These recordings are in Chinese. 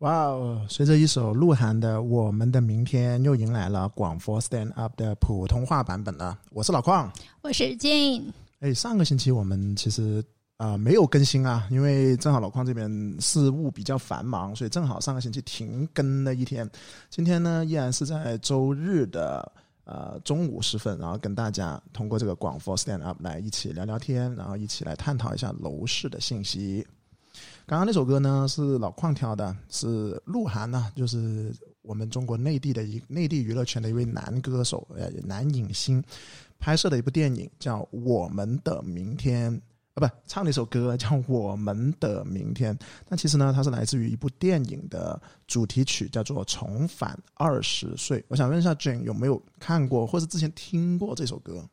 哇哦！随着一首鹿晗的《我们的明天》，又迎来了广佛 Stand Up 的普通话版本了。我是老邝，我是 Jane。哎，上个星期我们其实啊没有更新啊，因为正好老邝这边事务比较繁忙，所以正好上个星期停更了一天。今天呢，依然是在周日的呃中午时分，然后跟大家通过这个广佛 Stand Up 来一起聊聊天，然后一起来探讨一下楼市的信息。刚刚那首歌呢是老邝挑的，是鹿晗呢，就是我们中国内地的一内地娱乐圈的一位男歌手，呃，男影星拍摄的一部电影叫《我们的明天》啊，不，唱了一首歌叫《我们的明天》。但其实呢，它是来自于一部电影的主题曲，叫做《重返二十岁》。我想问一下 Jane 有没有看过，或者之前听过这首歌？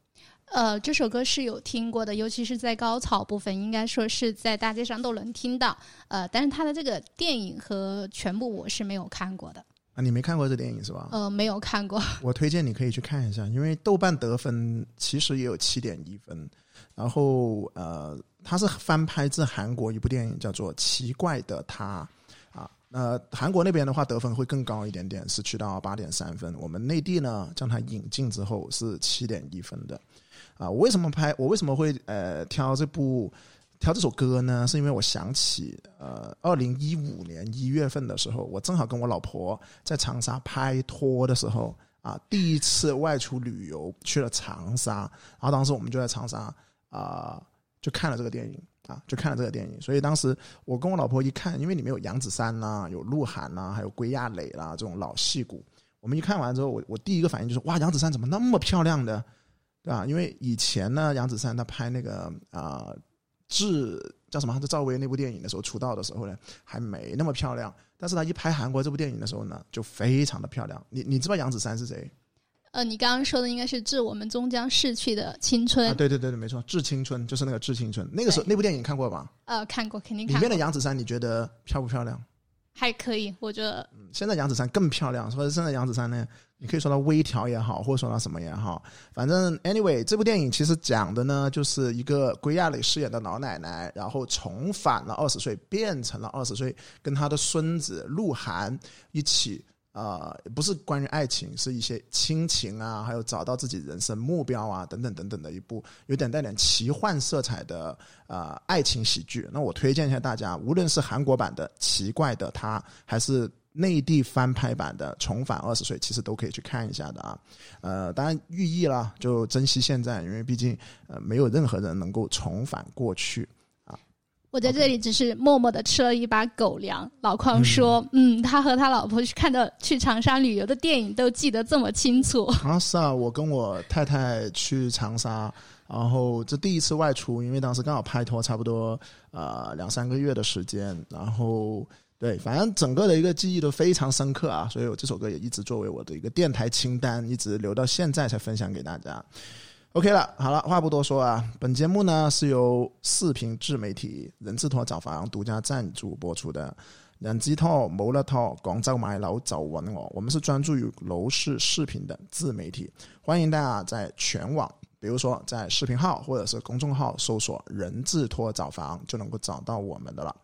呃，这首歌是有听过的，尤其是在高潮部分，应该说是在大街上都能听到。呃，但是它的这个电影和全部我是没有看过的。啊，你没看过这电影是吧？呃，没有看过。我推荐你可以去看一下，因为豆瓣得分其实也有七点一分。然后呃，它是翻拍自韩国一部电影，叫做《奇怪的他》啊。呃，韩国那边的话得分会更高一点点，是去到八点三分。我们内地呢，将它引进之后是七点一分的。啊，我为什么拍？我为什么会呃挑这部挑这首歌呢？是因为我想起呃，二零一五年一月份的时候，我正好跟我老婆在长沙拍拖的时候啊，第一次外出旅游去了长沙，然后当时我们就在长沙啊，就看了这个电影啊，就看了这个电影。所以当时我跟我老婆一看，因为里面有杨子姗呐，有鹿晗呐，还有归亚蕾啦这种老戏骨，我们一看完之后，我我第一个反应就是哇，杨子姗怎么那么漂亮的？对吧？因为以前呢，杨子姗她拍那个啊，致叫什么？是赵薇那部电影的时候出道的时候呢，还没那么漂亮。但是她一拍韩国这部电影的时候呢，就非常的漂亮。你你知道杨子姗是谁？呃，你刚刚说的应该是《致我们终将逝去的青春》。对对对对，没错，《致青春》就是那个《致青春》。那个时候那部电影看过吧？呃，看过，肯定看。里面的杨子姗你觉得漂不漂亮？还可以，我觉得。现在杨子姗更漂亮，所以现在杨子姗呢，你可以说她微调也好，或者说她什么也好，反正 anyway，这部电影其实讲的呢，就是一个归亚蕾饰演的老奶奶，然后重返了二十岁，变成了二十岁，跟她的孙子鹿晗一起。呃，不是关于爱情，是一些亲情啊，还有找到自己人生目标啊，等等等等的一部有点带点奇幻色彩的呃爱情喜剧。那我推荐一下大家，无论是韩国版的《奇怪的他》，还是内地翻拍版的《重返二十岁》，其实都可以去看一下的啊。呃，当然寓意啦，就珍惜现在，因为毕竟呃没有任何人能够重返过去。我在这里只是默默的吃了一把狗粮。老邝说：“嗯，他和他老婆去看的去长沙旅游的电影都记得这么清楚。”啊，是啊，我跟我太太去长沙，然后这第一次外出，因为当时刚好拍拖，差不多呃两三个月的时间，然后对，反正整个的一个记忆都非常深刻啊，所以我这首歌也一直作为我的一个电台清单，一直留到现在才分享给大家。OK 了，好了，话不多说啊，本节目呢是由视频自媒体人字拖找房独家赞助播出的。人字拖冇了拖，广州买楼找我。我们是专注于楼市视频的自媒体，欢迎大家在全网。比如说，在视频号或者是公众号搜索“人字拖找房”，就能够找到我们的了。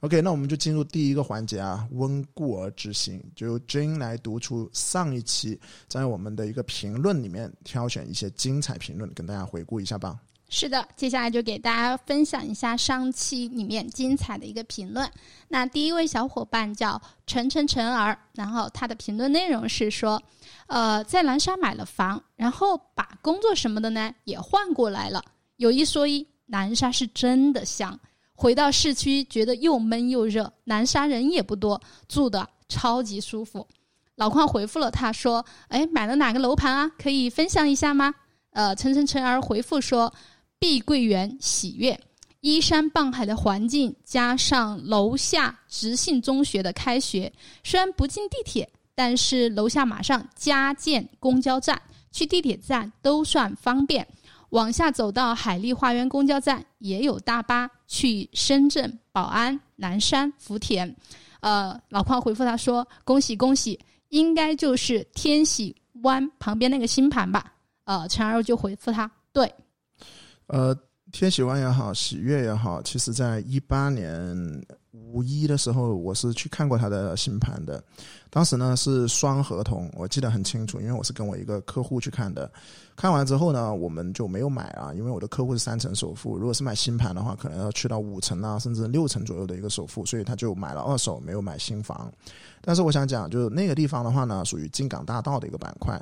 OK，那我们就进入第一个环节啊，温故而知新，就由 Jane 来读出上一期在我们的一个评论里面挑选一些精彩评论，跟大家回顾一下吧。是的，接下来就给大家分享一下上期里面精彩的一个评论。那第一位小伙伴叫陈陈陈儿，然后他的评论内容是说。呃，在南沙买了房，然后把工作什么的呢也换过来了。有一说一，南沙是真的香。回到市区觉得又闷又热，南沙人也不多，住的超级舒服。老邝回复了他说：“哎，买了哪个楼盘啊？可以分享一下吗？”呃，陈陈陈儿回复说：“碧桂园喜悦，依山傍海的环境，加上楼下直信中学的开学，虽然不进地铁。”但是楼下马上加建公交站，去地铁站都算方便。往下走到海丽花园公交站也有大巴去深圳、宝安、南山、福田。呃，老邝回复他说：“恭喜恭喜，应该就是天玺湾旁边那个新盘吧？”呃，陈二就回复他：“对。”呃，天玺湾也好，喜悦也好，其实在一八年。五一的时候，我是去看过他的新盘的。当时呢是双合同，我记得很清楚，因为我是跟我一个客户去看的。看完之后呢，我们就没有买啊，因为我的客户是三成首付，如果是买新盘的话，可能要去到五成啊，甚至六成左右的一个首付，所以他就买了二手，没有买新房。但是我想讲，就是那个地方的话呢，属于金港大道的一个板块，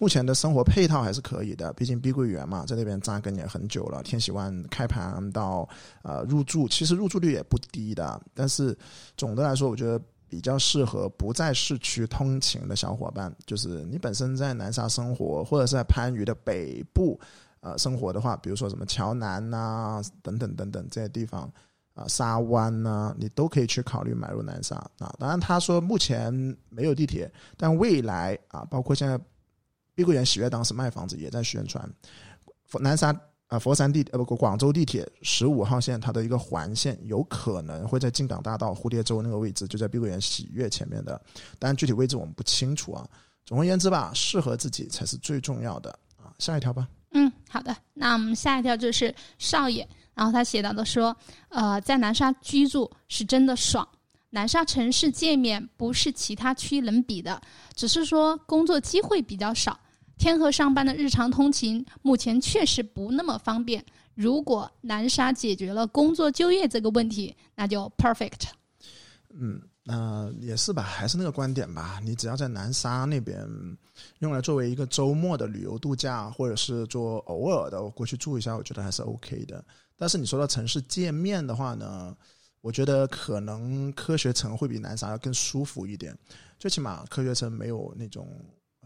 目前的生活配套还是可以的，毕竟碧桂园嘛，在那边扎根也很久了。天喜湾开盘到呃入住，其实入住率也不低的，但是总的来说，我觉得。比较适合不在市区通勤的小伙伴，就是你本身在南沙生活，或者是在番禺的北部，呃，生活的话，比如说什么桥南呐，等等等等这些地方，啊，沙湾呐，你都可以去考虑买入南沙啊。当然，他说目前没有地铁，但未来啊，包括现在碧桂园喜悦当时卖房子也在宣传南沙。啊，佛山地呃不，广州地铁十五号线它的一个环线有可能会在进港大道蝴蝶洲那个位置，就在碧桂园喜悦前面的，但具体位置我们不清楚啊。总而言之吧，适合自己才是最重要的啊。下一条吧。嗯，好的。那我们下一条就是少爷，然后他写到的说，呃，在南沙居住是真的爽，南沙城市界面不是其他区能比的，只是说工作机会比较少。天河上班的日常通勤目前确实不那么方便。如果南沙解决了工作就业这个问题，那就 perfect。嗯，那也是吧，还是那个观点吧。你只要在南沙那边用来作为一个周末的旅游度假，或者是做偶尔的过去住一下，我觉得还是 OK 的。但是你说到城市界面的话呢，我觉得可能科学城会比南沙要更舒服一点。最起码科学城没有那种。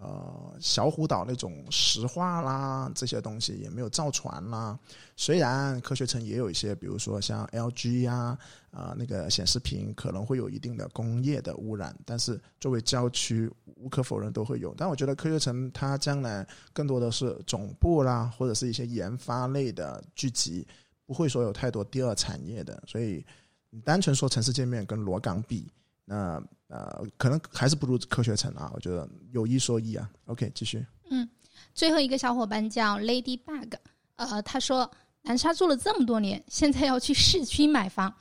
呃，小虎岛那种石化啦，这些东西也没有造船啦。虽然科学城也有一些，比如说像 LG 呀，啊，那个显示屏可能会有一定的工业的污染，但是作为郊区，无可否认都会有。但我觉得科学城它将来更多的是总部啦，或者是一些研发类的聚集，不会说有太多第二产业的。所以，你单纯说城市界面跟罗岗比，那。呃，可能还是不如科学城啊，我觉得有一说一啊。OK，继续。嗯，最后一个小伙伴叫 Ladybug，呃，他说南沙住了这么多年，现在要去市区买房，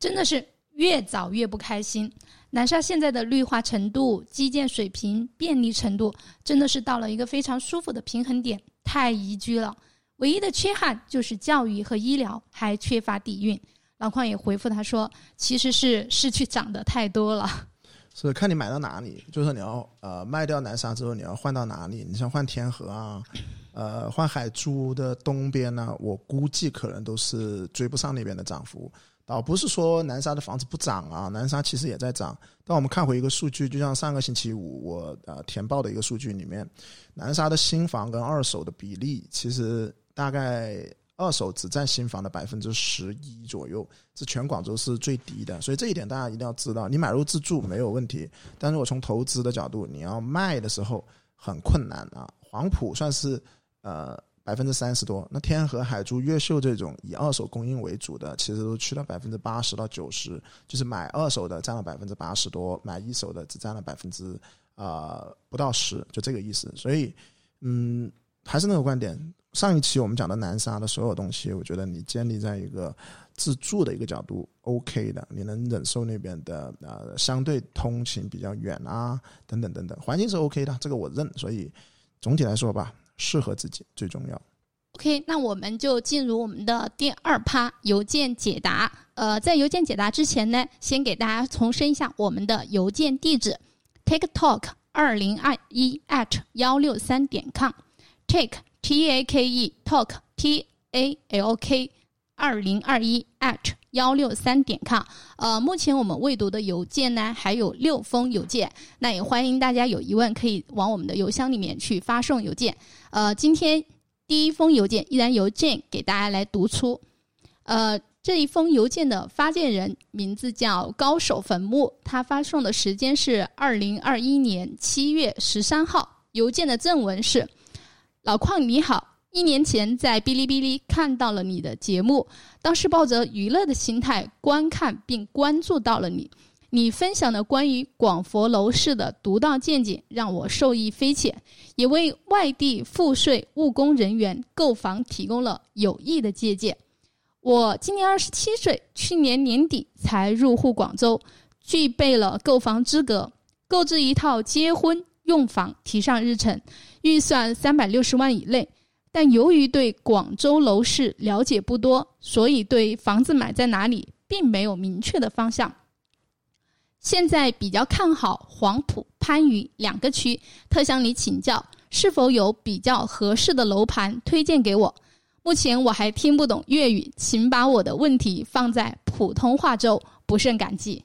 真的是越早越不开心。南沙现在的绿化程度、基建水平、便利程度，真的是到了一个非常舒服的平衡点，太宜居了。唯一的缺憾就是教育和医疗还缺乏底蕴。老邝也回复他说，其实是市区涨得太多了。是看你买到哪里，就是你要呃卖掉南沙之后，你要换到哪里？你像换天河啊，呃换海珠的东边呢，我估计可能都是追不上那边的涨幅。倒不是说南沙的房子不涨啊，南沙其实也在涨。但我们看回一个数据，就像上个星期五我呃填报的一个数据里面，南沙的新房跟二手的比例其实大概。二手只占新房的百分之十一左右，是全广州是最低的，所以这一点大家一定要知道。你买入自住没有问题，但是我从投资的角度，你要卖的时候很困难啊。黄埔算是呃百分之三十多，那天河、海珠、越秀这种以二手供应为主的，其实都去了百分之八十到九十，就是买二手的占了百分之八十多，买一手的只占了百分之啊不到十，就这个意思。所以嗯，还是那个观点。上一期我们讲的南沙的所有东西，我觉得你建立在一个自住的一个角度，OK 的，你能忍受那边的呃相对通勤比较远啊，等等等等，环境是 OK 的，这个我认。所以总体来说吧，适合自己最重要。OK，那我们就进入我们的第二趴邮件解答。呃，在邮件解答之前呢，先给大家重申一下我们的邮件地址：tiktok 二零二一 at 幺六三点 com，take。T A K E Talk T A L K 二零二一 at 幺六三点 com。呃，目前我们未读的邮件呢还有六封邮件，那也欢迎大家有疑问可以往我们的邮箱里面去发送邮件。呃，今天第一封邮件依然由 Jane 给大家来读出。呃，这一封邮件的发件人名字叫高手坟墓，他发送的时间是二零二一年七月十三号。邮件的正文是。老邝你好，一年前在哔哩哔哩看到了你的节目，当时抱着娱乐的心态观看并关注到了你，你分享的关于广佛楼市的独到见解让我受益匪浅，也为外地赋税务工人员购房提供了有益的借鉴。我今年二十七岁，去年年底才入户广州，具备了购房资格，购置一套结婚用房提上日程，预算三百六十万以内。但由于对广州楼市了解不多，所以对房子买在哪里并没有明确的方向。现在比较看好黄埔、番禺两个区，特向你请教，是否有比较合适的楼盘推荐给我？目前我还听不懂粤语，请把我的问题放在普通话中，不胜感激。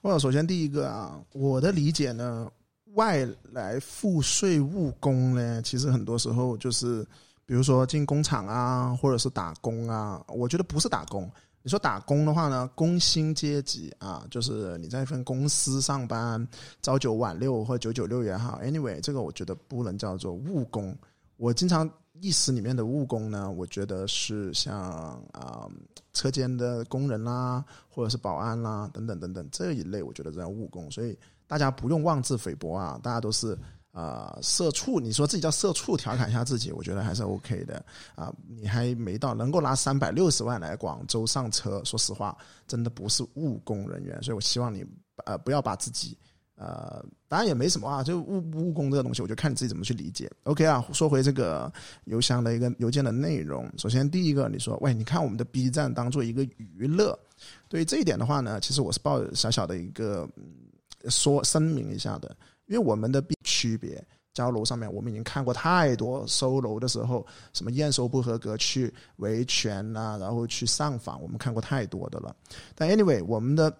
我首先第一个啊，我的理解呢，外来付税务工呢，其实很多时候就是，比如说进工厂啊，或者是打工啊，我觉得不是打工。你说打工的话呢，工薪阶级啊，就是你在一份公司上班，朝九晚六或九九六也好，anyway，这个我觉得不能叫做务工。我经常意识里面的务工呢，我觉得是像啊车间的工人啦，或者是保安啦，等等等等这一类，我觉得叫务工。所以大家不用妄自菲薄啊，大家都是。啊，社畜，你说自己叫社畜，调侃一下自己，我觉得还是 OK 的啊。你还没到能够拿三百六十万来广州上车，说实话，真的不是务工人员。所以我希望你呃不要把自己呃，当然也没什么啊，就务务工这个东西，我就看你自己怎么去理解。OK 啊，说回这个邮箱的一个邮件的内容，首先第一个，你说喂，你看我们的 B 站当做一个娱乐，对于这一点的话呢，其实我是抱小小的一个嗯说声明一下的。因为我们的区别，交楼上面我们已经看过太多收楼的时候，什么验收不合格去维权呐，然后去上访，我们看过太多的了。但 anyway，我们的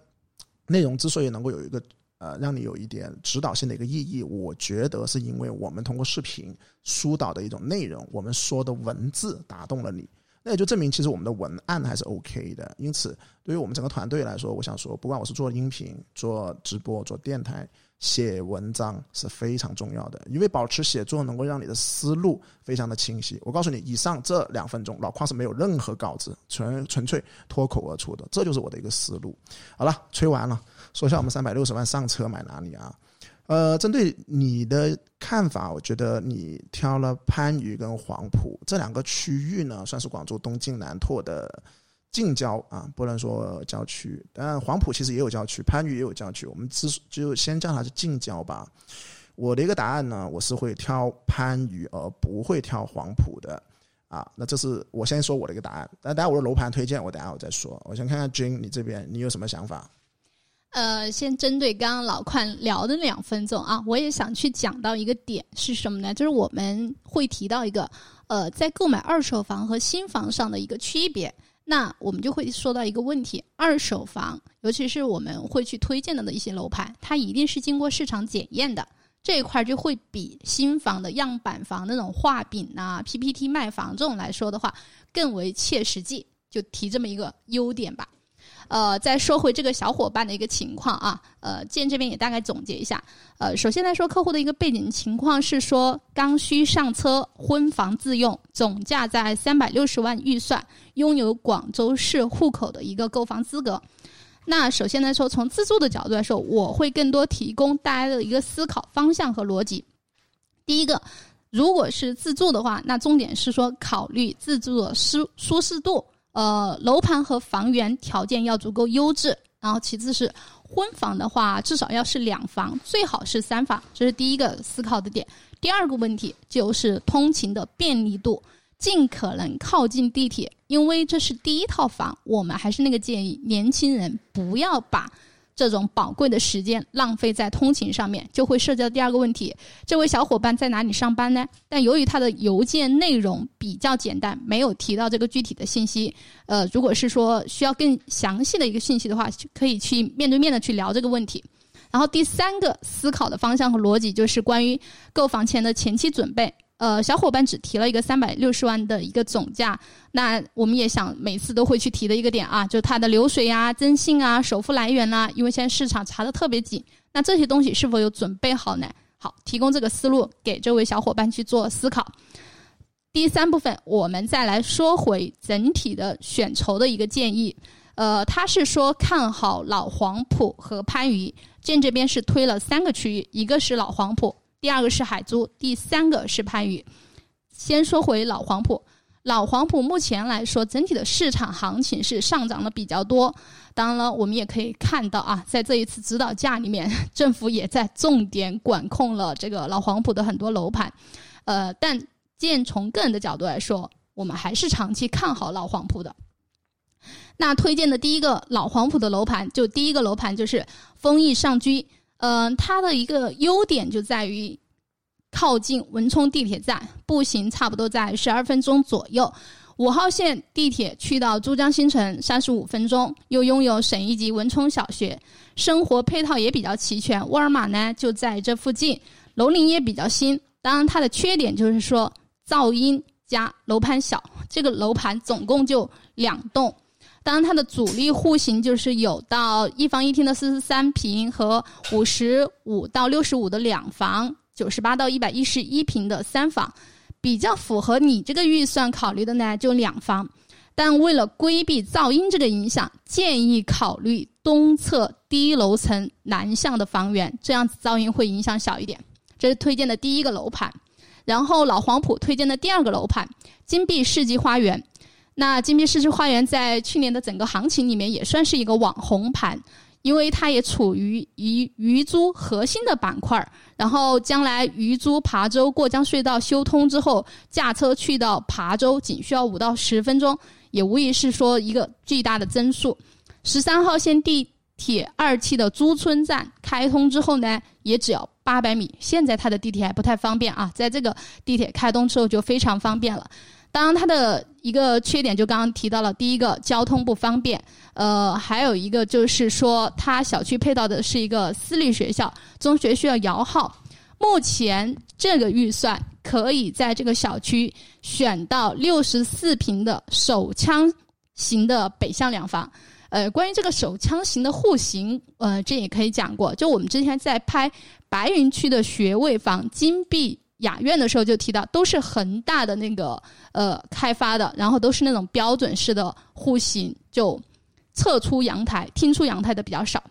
内容之所以能够有一个呃让你有一点指导性的一个意义，我觉得是因为我们通过视频疏导的一种内容，我们说的文字打动了你，那也就证明其实我们的文案还是 OK 的。因此，对于我们整个团队来说，我想说，不管我是做音频、做直播、做电台。写文章是非常重要的，因为保持写作能够让你的思路非常的清晰。我告诉你，以上这两分钟，老邝是没有任何稿子，纯纯粹脱口而出的，这就是我的一个思路。好了，吹完了，说一下我们三百六十万上车买哪里啊？呃，针对你的看法，我觉得你挑了番禺跟黄埔这两个区域呢，算是广州东进南拓的。近郊啊，不能说郊区，但黄埔其实也有郊区，番禺也有郊区。我们只就先叫它是近郊吧。我的一个答案呢，我是会挑番禺，而不会挑黄埔的啊。那这是我先说我的一个答案。那等下我的楼盘推荐，我等下我再说。我先看看君，你这边你有什么想法？呃，先针对刚刚老宽聊的两分钟啊，我也想去讲到一个点是什么呢？就是我们会提到一个呃，在购买二手房和新房上的一个区别。那我们就会说到一个问题：二手房，尤其是我们会去推荐的的一些楼盘，它一定是经过市场检验的，这一块就会比新房的样板房那种画饼啊、PPT 卖房这种来说的话，更为切实际。就提这么一个优点吧。呃，再说回这个小伙伴的一个情况啊，呃，建这边也大概总结一下。呃，首先来说，客户的一个背景情况是说，刚需上车，婚房自用，总价在三百六十万预算，拥有广州市户口的一个购房资格。那首先来说，从自住的角度来说，我会更多提供大家的一个思考方向和逻辑。第一个，如果是自住的话，那重点是说考虑自住的舒舒适度。呃，楼盘和房源条件要足够优质，然后其次是婚房的话，至少要是两房，最好是三房，这是第一个思考的点。第二个问题就是通勤的便利度，尽可能靠近地铁，因为这是第一套房，我们还是那个建议，年轻人不要把。这种宝贵的时间浪费在通勤上面，就会涉及到第二个问题：这位小伙伴在哪里上班呢？但由于他的邮件内容比较简单，没有提到这个具体的信息。呃，如果是说需要更详细的一个信息的话，可以去面对面的去聊这个问题。然后第三个思考的方向和逻辑就是关于购房前的前期准备。呃，小伙伴只提了一个三百六十万的一个总价，那我们也想每次都会去提的一个点啊，就是它的流水啊、征信啊、首付来源啊，因为现在市场查的特别紧，那这些东西是否有准备好呢？好，提供这个思路给这位小伙伴去做思考。第三部分，我们再来说回整体的选筹的一个建议。呃，他是说看好老黄埔和番禺，建这边是推了三个区域，一个是老黄埔。第二个是海珠，第三个是番禺。先说回老黄埔，老黄埔目前来说，整体的市场行情是上涨的比较多。当然了，我们也可以看到啊，在这一次指导价里面，政府也在重点管控了这个老黄埔的很多楼盘。呃，但建从个人的角度来说，我们还是长期看好老黄埔的。那推荐的第一个老黄埔的楼盘，就第一个楼盘就是丰益上居。嗯，它的一个优点就在于。靠近文冲地铁站，步行差不多在十二分钟左右。五号线地铁去到珠江新城三十五分钟，又拥有省一级文冲小学，生活配套也比较齐全。沃尔玛呢就在这附近，楼龄也比较新。当然，它的缺点就是说噪音加楼盘小。这个楼盘总共就两栋，当然它的主力户型就是有到一房一厅的四十三平和五十五到六十五的两房。九十八到一百一十一平的三房，比较符合你这个预算考虑的呢，就两房。但为了规避噪音这个影响，建议考虑东侧低楼层南向的房源，这样子噪音会影响小一点。这是推荐的第一个楼盘。然后老黄埔推荐的第二个楼盘金碧世纪花园。那金碧世纪花园在去年的整个行情里面也算是一个网红盘。因为它也处于鱼鱼珠核心的板块儿然后将来鱼珠琶洲过江隧道修通之后，驾车去到琶洲仅需要五到十分钟，也无疑是说一个巨大的增速。十三号线地铁二期的朱村站开通之后呢，也只要八百米。现在它的地铁还不太方便啊，在这个地铁开通之后就非常方便了。当然，它的一个缺点就刚刚提到了，第一个交通不方便，呃，还有一个就是说，它小区配套的是一个私立学校，中学需要摇号。目前这个预算可以在这个小区选到六十四平的手枪型的北向两房。呃，关于这个手枪型的户型，呃，这也可以讲过，就我们之前在拍白云区的学位房金碧。雅苑的时候就提到，都是恒大的那个呃开发的，然后都是那种标准式的户型，就侧出阳台、厅出阳台的比较少。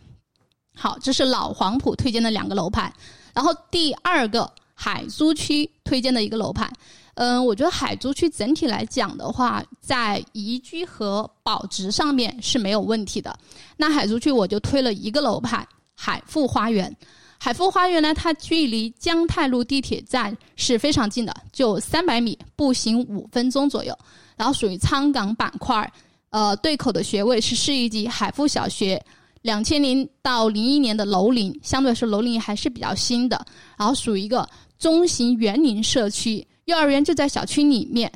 好，这是老黄埔推荐的两个楼盘，然后第二个海珠区推荐的一个楼盘。嗯，我觉得海珠区整体来讲的话，在宜居和保值上面是没有问题的。那海珠区我就推了一个楼盘，海富花园。海富花园呢，它距离江泰路地铁站是非常近的，就三百米，步行五分钟左右。然后属于沧港板块，呃，对口的学位是市一级海富小学，两千零到零一年的楼龄，相对来说楼龄还是比较新的。然后属于一个中型园林社区，幼儿园就在小区里面。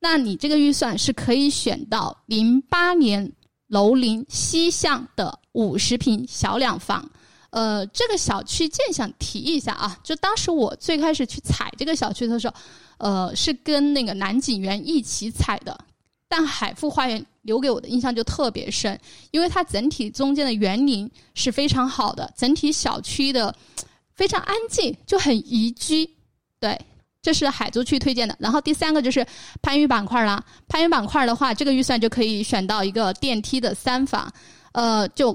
那你这个预算是可以选到零八年楼龄西向的五十平小两房。呃，这个小区建想提一下啊，就当时我最开始去踩这个小区的时候，呃，是跟那个南景园一起踩的，但海富花园留给我的印象就特别深，因为它整体中间的园林是非常好的，整体小区的非常安静，就很宜居。对，这是海珠区推荐的。然后第三个就是番禺板块啦，番禺板块的话，这个预算就可以选到一个电梯的三房，呃，就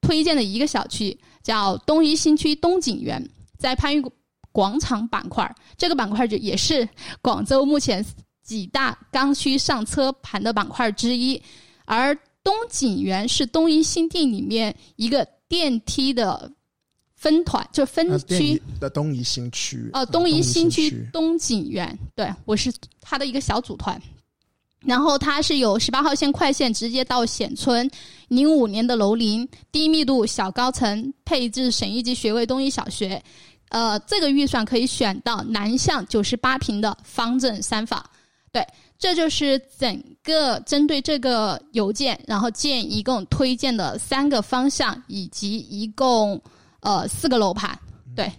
推荐的一个小区。叫东一新区东景园，在番禺广场板块这个板块就也是广州目前几大刚需上车盘的板块之一。而东景园是东一新地里面一个电梯的分团，就分区的东一新区。哦，东一新区东景园，对我是他的一个小组团。然后它是有十八号线快线直接到显村，零五年的楼龄，低密度小高层，配置省一级学位东一小学，呃，这个预算可以选到南向九十八平的方正三房。对，这就是整个针对这个邮件，然后建一共推荐的三个方向，以及一共呃四个楼盘。对。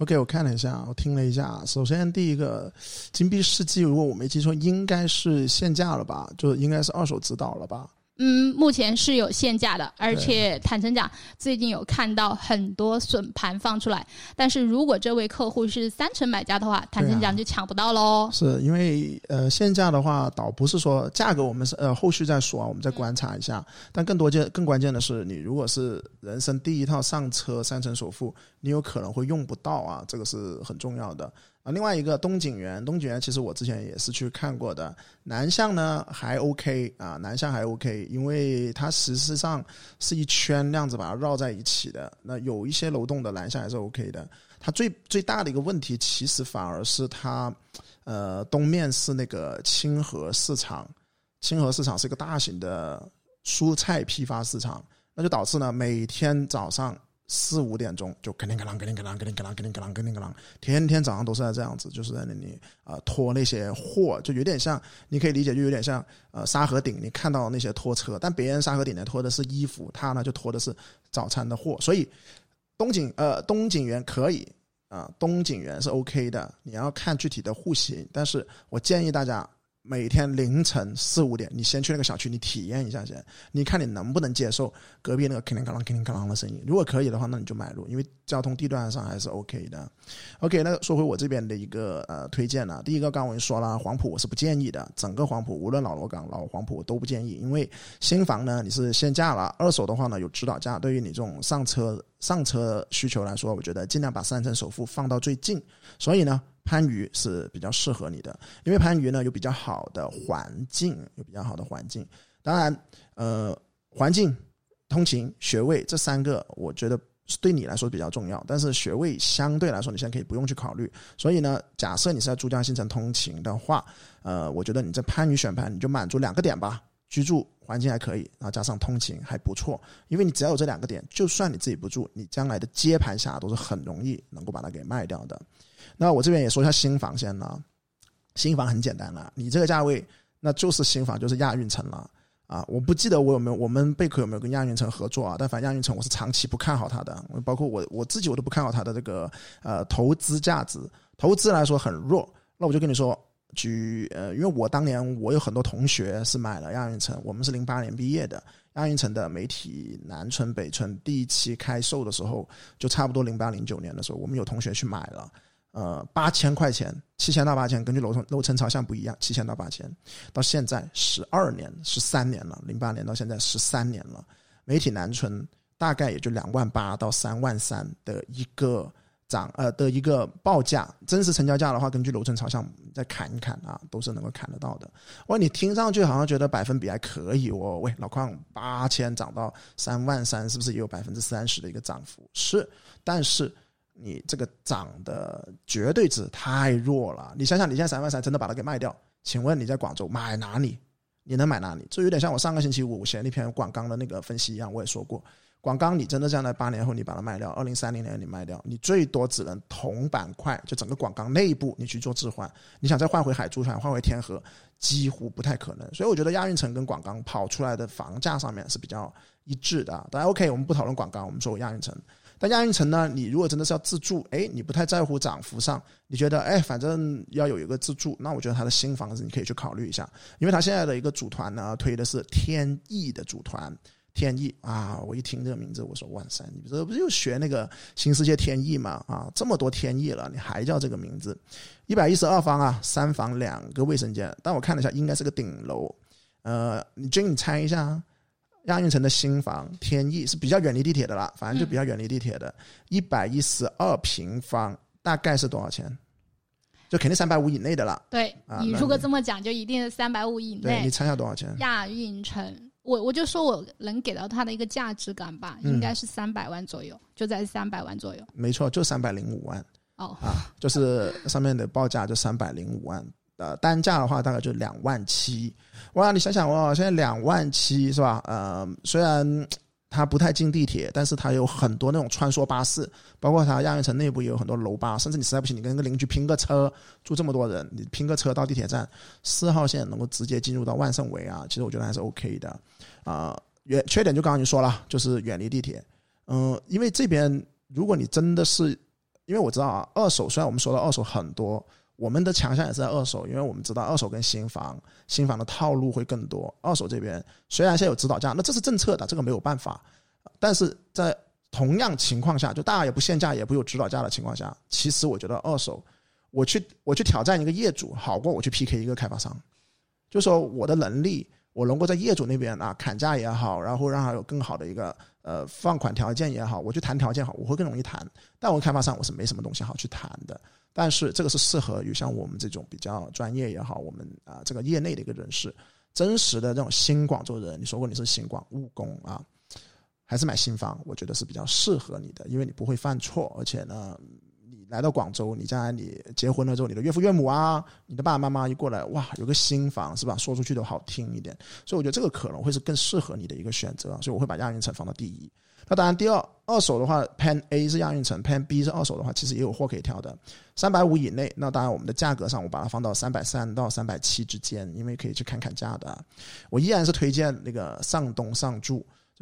OK，我看了一下，我听了一下。首先，第一个金币世纪，如果我没记错，应该是限价了吧？就应该是二手指导了吧？嗯，目前是有限价的，而且坦诚讲，最近有看到很多笋盘放出来。但是如果这位客户是三成买家的话，坦诚讲就抢不到喽。是因为呃限价的话，倒不是说价格我们是呃后续再说啊，我们再观察一下。但更多件更关键的是，你如果是人生第一套上车三成首付，你有可能会用不到啊，这个是很重要的。啊，另外一个东景园，东景园其实我之前也是去看过的，南向呢还 OK 啊，南向还 OK，因为它实际上是一圈那样子把它绕在一起的。那有一些楼栋的南向还是 OK 的，它最最大的一个问题其实反而是它，呃，东面是那个清河市场，清河市场是一个大型的蔬菜批发市场，那就导致呢每天早上。四五点钟就肯定咯啷，肯定咯啷，肯定咯啷，肯定咯啷，肯定咯啷，天天早上都是在这样子，就是在那里啊拖那些货，就有点像，你可以理解，就有点像呃沙河顶，你看到那些拖车，但别人沙河顶呢拖的是衣服，他呢就拖的是早餐的货，所以东景呃东景园可以啊，东景园是 OK 的，你要看具体的户型，但是我建议大家。每天凌晨四五点，你先去那个小区，你体验一下先，你看你能不能接受隔壁那个叮铃咣啷、叮铃咣啷的声音。如果可以的话，那你就买入，因为交通地段上还是 OK 的。OK，那说回我这边的一个呃推荐呢，第一个刚我已经说了，黄埔我是不建议的，整个黄埔无论老罗岗、老黄埔我都不建议，因为新房呢你是限价了，二手的话呢有指导价，对于你这种上车上车需求来说，我觉得尽量把三成首付放到最近，所以呢。番禺是比较适合你的，因为番禺呢有比较好的环境，有比较好的环境。当然，呃，环境、通勤、学位这三个，我觉得对你来说比较重要。但是学位相对来说，你现在可以不用去考虑。所以呢，假设你是在珠江新城通勤的话，呃，我觉得你在番禺选盘，你就满足两个点吧：居住环境还可以，然后加上通勤还不错。因为你只要有这两个点，就算你自己不住，你将来的接盘侠都是很容易能够把它给卖掉的。那我这边也说一下新房先呢，新房很简单了，你这个价位那就是新房，就是亚运城了啊！我不记得我有没有我们贝壳有没有跟亚运城合作啊？但反正亚运城我是长期不看好它的，包括我我自己我都不看好它的这个呃投资价值，投资来说很弱。那我就跟你说，举呃，因为我当年我有很多同学是买了亚运城，我们是零八年毕业的，亚运城的媒体南村北村第一期开售的时候，就差不多零八零九年的时候，我们有同学去买了。呃，八千块钱，七千到八千，根据楼层楼层朝向不一样，七千到八千，到现在十二年，十三年了，零八年到现在十三年了。媒体南村大概也就两万八到三万三的一个涨，呃的一个报价，真实成交价的话，根据楼层朝向再砍一砍啊，都是能够砍得到的。哇，你听上去好像觉得百分比还可以哦。喂，老邝，八千涨到三万三，是不是也有百分之三十的一个涨幅？是，但是。你这个涨的绝对值太弱了，你想想，你现在三万三真的把它给卖掉，请问你在广州买哪里？你能买哪里？这有点像我上个星期五写那篇广钢的那个分析一样，我也说过，广钢你真的将来八年后你把它卖掉，二零三零年你卖掉，你最多只能同板块就整个广钢内部你去做置换，你想再换回海珠船、换回天河，几乎不太可能。所以我觉得亚运城跟广钢跑出来的房价上面是比较一致的。当然 OK，我们不讨论广钢，我们说亚运城。但亚运城呢？你如果真的是要自住，哎，你不太在乎涨幅上，你觉得哎，反正要有一个自住，那我觉得它的新房子你可以去考虑一下，因为它现在的一个组团呢，推的是天翼的组团，天意啊，我一听这个名字，我说哇塞，你这不是又学那个新世界天意嘛？啊，这么多天意了，你还叫这个名字？一百一十二方啊，三房两个卫生间，但我看了一下，应该是个顶楼。呃，你君你猜一下。亚运城的新房天意是比较远离地铁的啦，反正就比较远离地铁的，一百一十二平方，大概是多少钱？就肯定三百五以内的了。对你如果这么讲，就一定是三百五以内。你猜下多少钱？亚运城，我我就说我能给到他的一个价值感吧，应该是三百万左右，就在三百万左右。没错，就三百零五万。哦啊，就是上面的报价就三百零五万。呃，单价的话大概就两万七，哇！你想想哇，现在两万七是吧？呃，虽然它不太进地铁，但是它有很多那种穿梭巴士，包括它亚运城内部也有很多楼巴，甚至你实在不行，你跟个邻居拼个车，住这么多人，你拼个车到地铁站，四号线能够直接进入到万盛围啊，其实我觉得还是 OK 的。啊，远缺点就刚刚你说了，就是远离地铁。嗯，因为这边如果你真的是，因为我知道啊，二手虽然我们说的二手很多。我们的强项也是在二手，因为我们知道二手跟新房，新房的套路会更多。二手这边虽然现在有指导价，那这是政策的，这个没有办法。但是在同样情况下，就大家也不限价，也不有指导价的情况下，其实我觉得二手，我去我去挑战一个业主，好过我去 PK 一个开发商。就说我的能力，我能够在业主那边啊砍价也好，然后让他有更好的一个呃放款条件也好，我去谈条件好，我会更容易谈。但我开发商我是没什么东西好去谈的。但是这个是适合于像我们这种比较专业也好，我们啊这个业内的一个人士，真实的这种新广州人，你说过你是新广务工啊，还是买新房，我觉得是比较适合你的，因为你不会犯错，而且呢。来到广州，你将来你结婚了之后，你的岳父岳母啊，你的爸爸妈妈一过来，哇，有个新房是吧？说出去都好听一点，所以我觉得这个可能会是更适合你的一个选择，所以我会把亚运城放到第一。那当然，第二二手的话，Pan A 是亚运城，Pan B 是二手的话，其实也有货可以挑的，三百五以内。那当然，我们的价格上我把它放到三百三到三百七之间，因为可以去砍砍价的。我依然是推荐那个上东上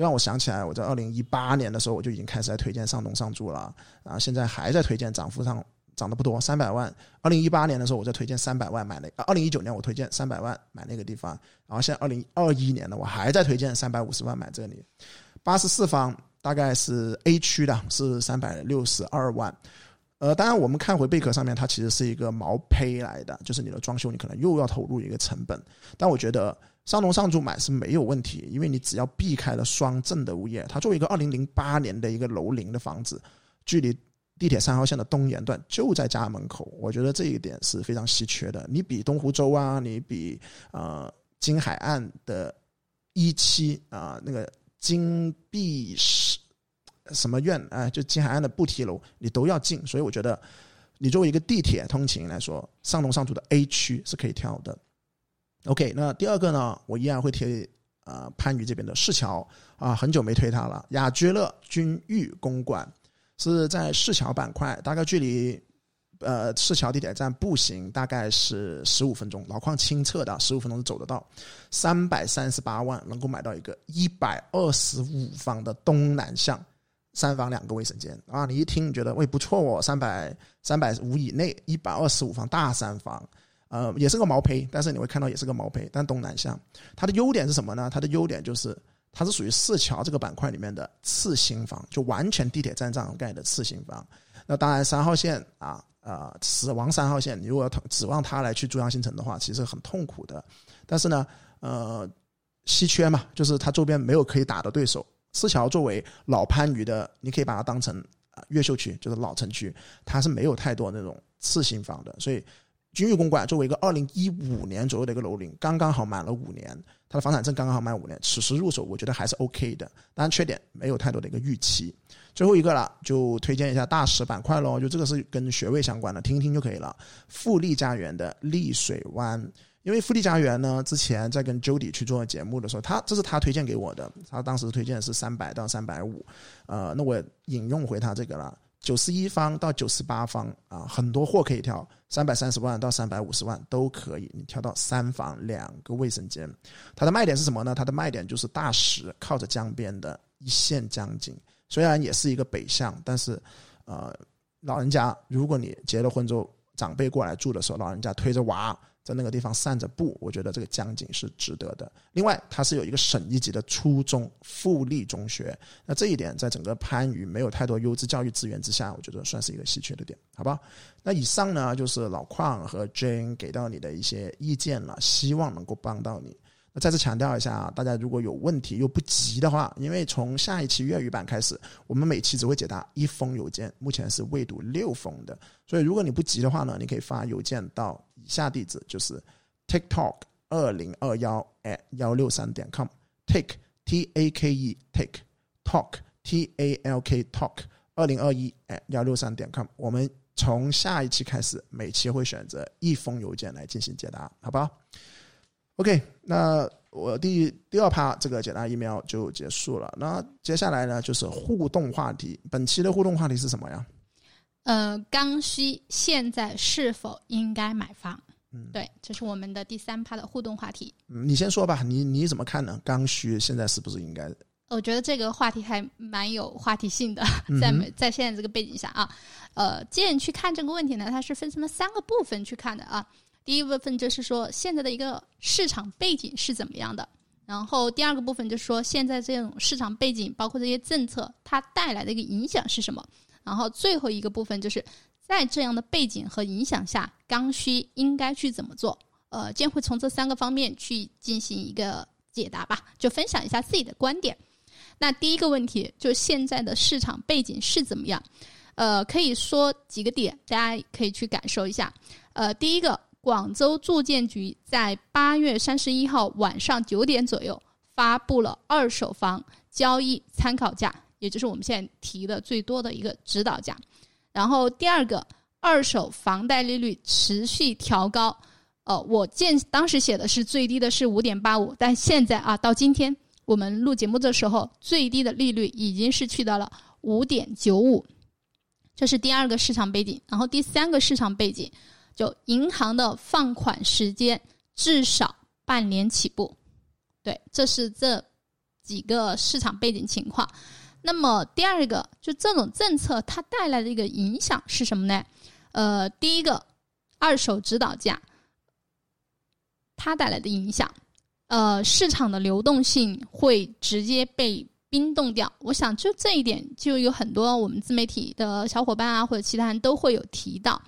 让我想起来，我在二零一八年的时候，我就已经开始在推荐上东上筑了，然后现在还在推荐，涨幅上涨得不多，三百万。二零一八年的时候，我在推荐三百万买那，二零一九年我推荐三百万买那个地方，然后现在二零二一年呢，我还在推荐三百五十万买这里，八十四方大概是 A 区的，是三百六十二万。呃，当然我们看回贝壳上面，它其实是一个毛坯来的，就是你的装修你可能又要投入一个成本，但我觉得。上东上筑买是没有问题，因为你只要避开了双证的物业，它作为一个二零零八年的一个楼龄的房子，距离地铁三号线的东延段就在家门口，我觉得这一点是非常稀缺的。你比东湖洲啊，你比呃金海岸的一期啊那个金碧什什么苑啊，就金海岸的不提楼，你都要近，所以我觉得你作为一个地铁通勤来说，上东上筑的 A 区是可以挑的。OK，那第二个呢，我依然会推啊番禺这边的市桥啊，很久没推它了。雅居乐君御公馆是在市桥板块，大概距离呃市桥地铁站步行大概是十五分钟，老矿清澈的，十五分钟是走得到。三百三十八万能够买到一个一百二十五方的东南向三房两个卫生间啊！你一听你觉得喂不错哦，三百三百五以内一百二十五方大三房。呃，也是个毛坯，但是你会看到也是个毛坯，但东南向。它的优点是什么呢？它的优点就是它是属于市桥这个板块里面的次新房，就完全地铁站这样盖的次新房。那当然三号线啊，呃，死亡三号线，你如果指望它来去珠江新城的话，其实很痛苦的。但是呢，呃，稀缺嘛，就是它周边没有可以打的对手。市桥作为老番禺的，你可以把它当成啊越秀区，就是老城区，它是没有太多那种次新房的，所以。君裕公馆作为一个二零一五年左右的一个楼龄，刚刚好满了五年，它的房产证刚刚好满五年，此时入手我觉得还是 OK 的。当然缺点没有太多的一个预期。最后一个了，就推荐一下大石板块喽，就这个是跟学位相关的，听一听就可以了。富力家园的丽水湾，因为富力家园呢，之前在跟 Jody 去做节目的时候，他这是他推荐给我的，他当时推荐的是三百到三百五，呃，那我引用回他这个了。九十一方到九十八方啊，很多货可以挑，三百三十万到三百五十万都可以，你挑到三房两个卫生间。它的卖点是什么呢？它的卖点就是大石靠着江边的一线江景，虽然也是一个北向，但是呃，老人家如果你结了婚之后，长辈过来住的时候，老人家推着娃。在那个地方散着步，我觉得这个江景是值得的。另外，它是有一个省一级的初中富力中学，那这一点在整个番禺没有太多优质教育资源之下，我觉得算是一个稀缺的点，好吧？那以上呢就是老矿和 Jane 给到你的一些意见了，希望能够帮到你。再次强调一下啊，大家如果有问题又不急的话，因为从下一期粤语版开始，我们每期只会解答一封邮件，目前是未读六封的，所以如果你不急的话呢，你可以发邮件到以下地址，就是 tiktok 二零二幺 at 幺六三点 com，take t a k e take talk t a l k talk 二零二一 at 幺六三点 com，我们从下一期开始，每期会选择一封邮件来进行解答，好吧？OK，那我第第二趴这个解答疫苗就结束了。那接下来呢，就是互动话题。本期的互动话题是什么呀？呃，刚需现在是否应该买房？嗯，对，这是我们的第三趴的互动话题。嗯你先说吧，你你怎么看呢？刚需现在是不是应该？我觉得这个话题还蛮有话题性的，在在现在这个背景下啊，呃，建议去看这个问题呢，它是分成了三个部分去看的啊。第一部分就是说现在的一个市场背景是怎么样的，然后第二个部分就是说现在这种市场背景包括这些政策它带来的一个影响是什么，然后最后一个部分就是在这样的背景和影响下，刚需应该去怎么做？呃，将会从这三个方面去进行一个解答吧，就分享一下自己的观点。那第一个问题，就现在的市场背景是怎么样？呃，可以说几个点，大家可以去感受一下。呃，第一个，广州住建局在八月三十一号晚上九点左右发布了二手房交易参考价，也就是我们现在提的最多的一个指导价。然后第二个，二手房贷利率持续调高。呃，我见当时写的是最低的是五点八五，但现在啊，到今天我们录节目的时候，最低的利率已经是去到了五点九五，这是第二个市场背景。然后第三个市场背景，就银行的放款时间至少半年起步，对，这是这几个市场背景情况。那么第二个，就这种政策它带来的一个影响是什么呢？呃，第一个，二手指导价。它带来的影响，呃，市场的流动性会直接被冰冻掉。我想，就这一点，就有很多我们自媒体的小伙伴啊，或者其他人都会有提到。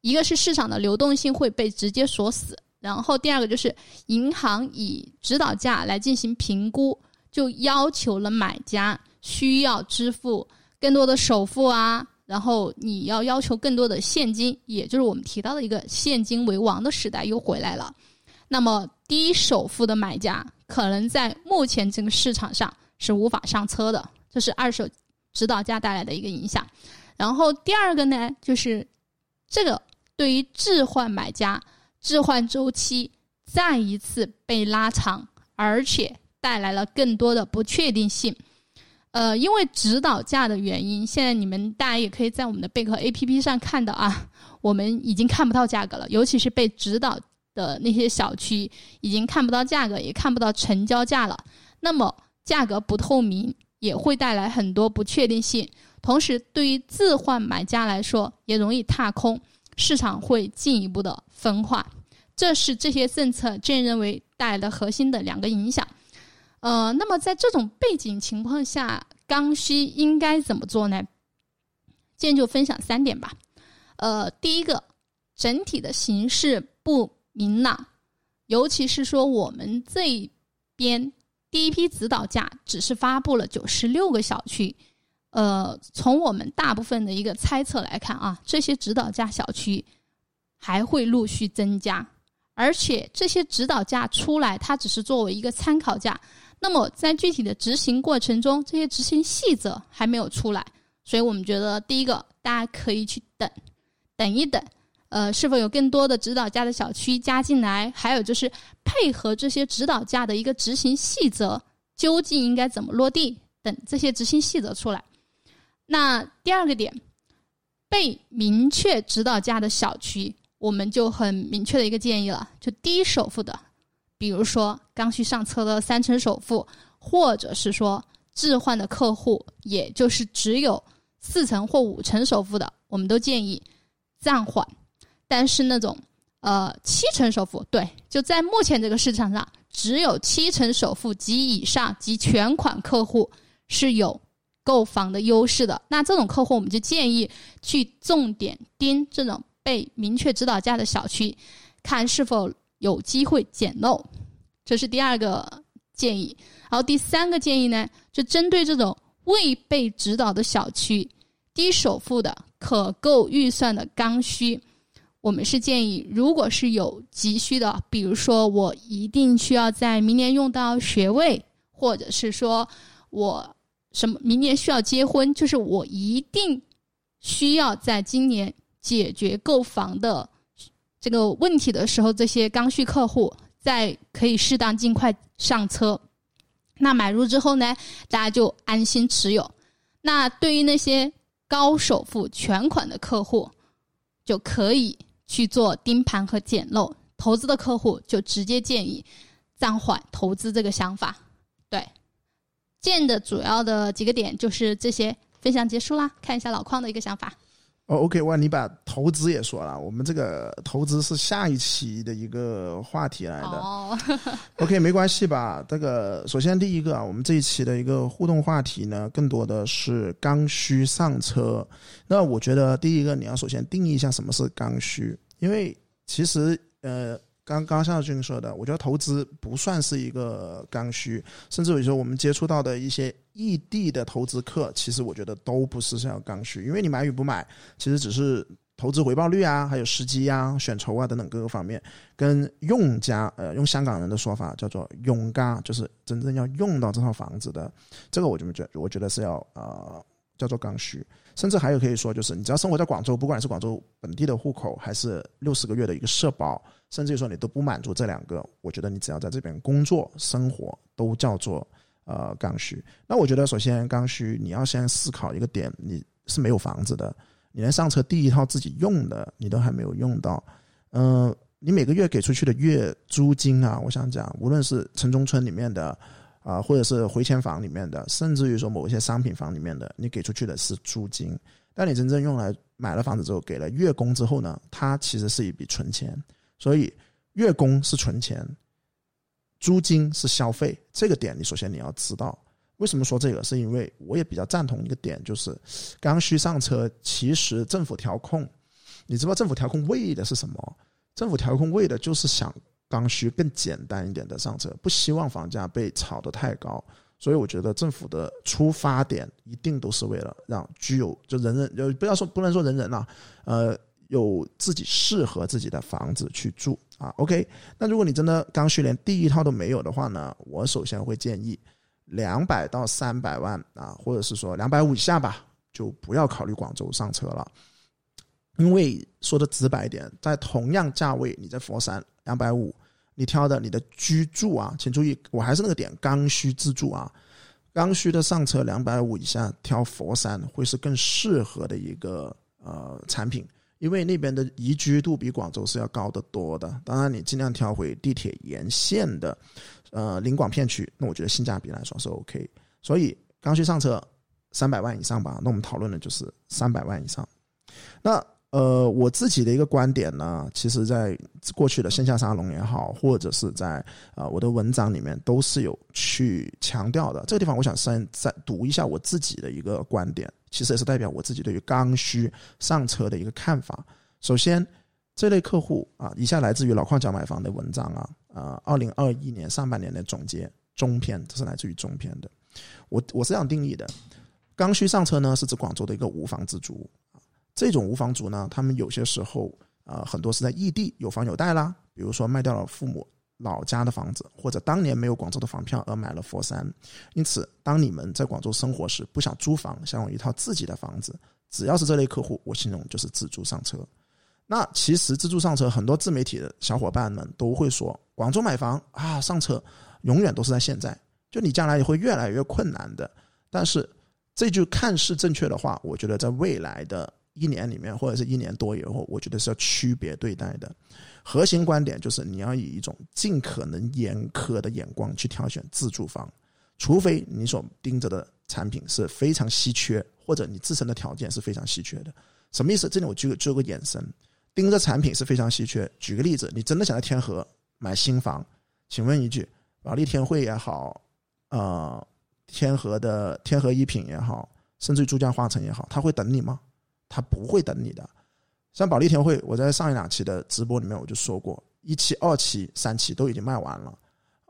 一个是市场的流动性会被直接锁死，然后第二个就是银行以指导价来进行评估，就要求了买家需要支付更多的首付啊，然后你要要求更多的现金，也就是我们提到的一个现金为王的时代又回来了。那么低首付的买家可能在目前这个市场上是无法上车的，这是二手指导价带来的一个影响。然后第二个呢，就是这个对于置换买家置换周期再一次被拉长，而且带来了更多的不确定性。呃，因为指导价的原因，现在你们大家也可以在我们的贝壳 A P P 上看到啊，我们已经看不到价格了，尤其是被指导。的那些小区已经看不到价格，也看不到成交价了。那么价格不透明，也会带来很多不确定性。同时，对于置换买家来说，也容易踏空，市场会进一步的分化。这是这些政策建认为带来的核心的两个影响。呃，那么在这种背景情况下，刚需应该怎么做呢？今天就分享三点吧。呃，第一个，整体的形势不。明朗，尤其是说我们这边第一批指导价只是发布了九十六个小区，呃，从我们大部分的一个猜测来看啊，这些指导价小区还会陆续增加，而且这些指导价出来，它只是作为一个参考价，那么在具体的执行过程中，这些执行细则还没有出来，所以我们觉得第一个大家可以去等，等一等。呃，是否有更多的指导价的小区加进来？还有就是配合这些指导价的一个执行细则，究竟应该怎么落地？等这些执行细则出来。那第二个点，被明确指导价的小区，我们就很明确的一个建议了，就低首付的，比如说刚需上车的三成首付，或者是说置换的客户，也就是只有四成或五成首付的，我们都建议暂缓。但是那种，呃，七成首付，对，就在目前这个市场上，只有七成首付及以上及全款客户是有购房的优势的。那这种客户，我们就建议去重点盯这种被明确指导价的小区，看是否有机会捡漏。这是第二个建议。然后第三个建议呢，就针对这种未被指导的小区，低首付的可购预算的刚需。我们是建议，如果是有急需的，比如说我一定需要在明年用到学位，或者是说我什么明年需要结婚，就是我一定需要在今年解决购房的这个问题的时候，这些刚需客户在可以适当尽快上车。那买入之后呢，大家就安心持有。那对于那些高首付全款的客户，就可以。去做盯盘和捡漏，投资的客户就直接建议暂缓投资这个想法。对，建的主要的几个点就是这些，分享结束啦。看一下老邝的一个想法。哦，OK，哇，你把投资也说了，我们这个投资是下一期的一个话题来的。哦，OK，没关系吧？这个首先第一个啊，我们这一期的一个互动话题呢，更多的是刚需上车。那我觉得第一个你要首先定义一下什么是刚需，因为其实呃。刚刚夏军说的，我觉得投资不算是一个刚需，甚至有时候我们接触到的一些异地的投资客，其实我觉得都不是像刚需，因为你买与不买，其实只是投资回报率啊，还有时机啊、选筹啊等等各个方面，跟用家呃用香港人的说法叫做用家，就是真正要用到这套房子的，这个我就觉我觉得是要呃叫做刚需。甚至还有可以说，就是你只要生活在广州，不管是广州本地的户口，还是六十个月的一个社保，甚至于说你都不满足这两个，我觉得你只要在这边工作生活，都叫做呃刚需。那我觉得首先刚需，你要先思考一个点，你是没有房子的，你连上车第一套自己用的你都还没有用到，嗯，你每个月给出去的月租金啊，我想讲，无论是城中村里面的。啊，或者是回迁房里面的，甚至于说某一些商品房里面的，你给出去的是租金，但你真正用来买了房子之后，给了月供之后呢，它其实是一笔存钱，所以月供是存钱，租金是消费，这个点你首先你要知道。为什么说这个？是因为我也比较赞同一个点，就是刚需上车，其实政府调控，你知道政府调控为的是什么？政府调控为的就是想。刚需更简单一点的上车，不希望房价被炒得太高，所以我觉得政府的出发点一定都是为了让具有就人人就不要说不能说人人啊，呃，有自己适合自己的房子去住啊。OK，那如果你真的刚需连第一套都没有的话呢，我首先会建议两百到三百万啊，或者是说两百五以下吧，就不要考虑广州上车了，因为说的直白一点，在同样价位，你在佛山两百五。你挑的你的居住啊，请注意，我还是那个点，刚需自住啊，刚需的上车两百五以下，挑佛山会是更适合的一个呃产品，因为那边的宜居度比广州是要高得多的。当然，你尽量挑回地铁沿线的呃临广片区，那我觉得性价比来说是 OK。所以刚需上车三百万以上吧，那我们讨论的就是三百万以上。那呃，我自己的一个观点呢，其实在过去的线下沙龙也好，或者是在啊我的文章里面，都是有去强调的。这个地方，我想先再读一下我自己的一个观点，其实也是代表我自己对于刚需上车的一个看法。首先，这类客户啊，以下来自于老矿角买房的文章啊，啊，二零二一年上半年的总结中篇，这是来自于中篇的。我我是这样定义的：刚需上车呢，是指广州的一个无房自住。这种无房族呢，他们有些时候啊，很多是在异地有房有贷啦，比如说卖掉了父母老家的房子，或者当年没有广州的房票而买了佛山。因此，当你们在广州生活时，不想租房，想有一套自己的房子，只要是这类客户，我形容就是自助上车。那其实自助上车，很多自媒体的小伙伴们都会说，广州买房啊，上车永远都是在现在，就你将来也会越来越困难的。但是这句看似正确的话，我觉得在未来的。一年里面或者是一年多以后，我觉得是要区别对待的。核心观点就是你要以一种尽可能严苛的眼光去挑选自住房，除非你所盯着的产品是非常稀缺，或者你自身的条件是非常稀缺的。什么意思？这里我举举个眼神，盯着产品是非常稀缺。举个例子，你真的想在天河买新房，请问一句，保利天汇也好，呃，天河的天河一品也好，甚至于珠江花城也好，他会等你吗？他不会等你的，像保利天汇，我在上一两期的直播里面我就说过，一期、二期、三期都已经卖完了，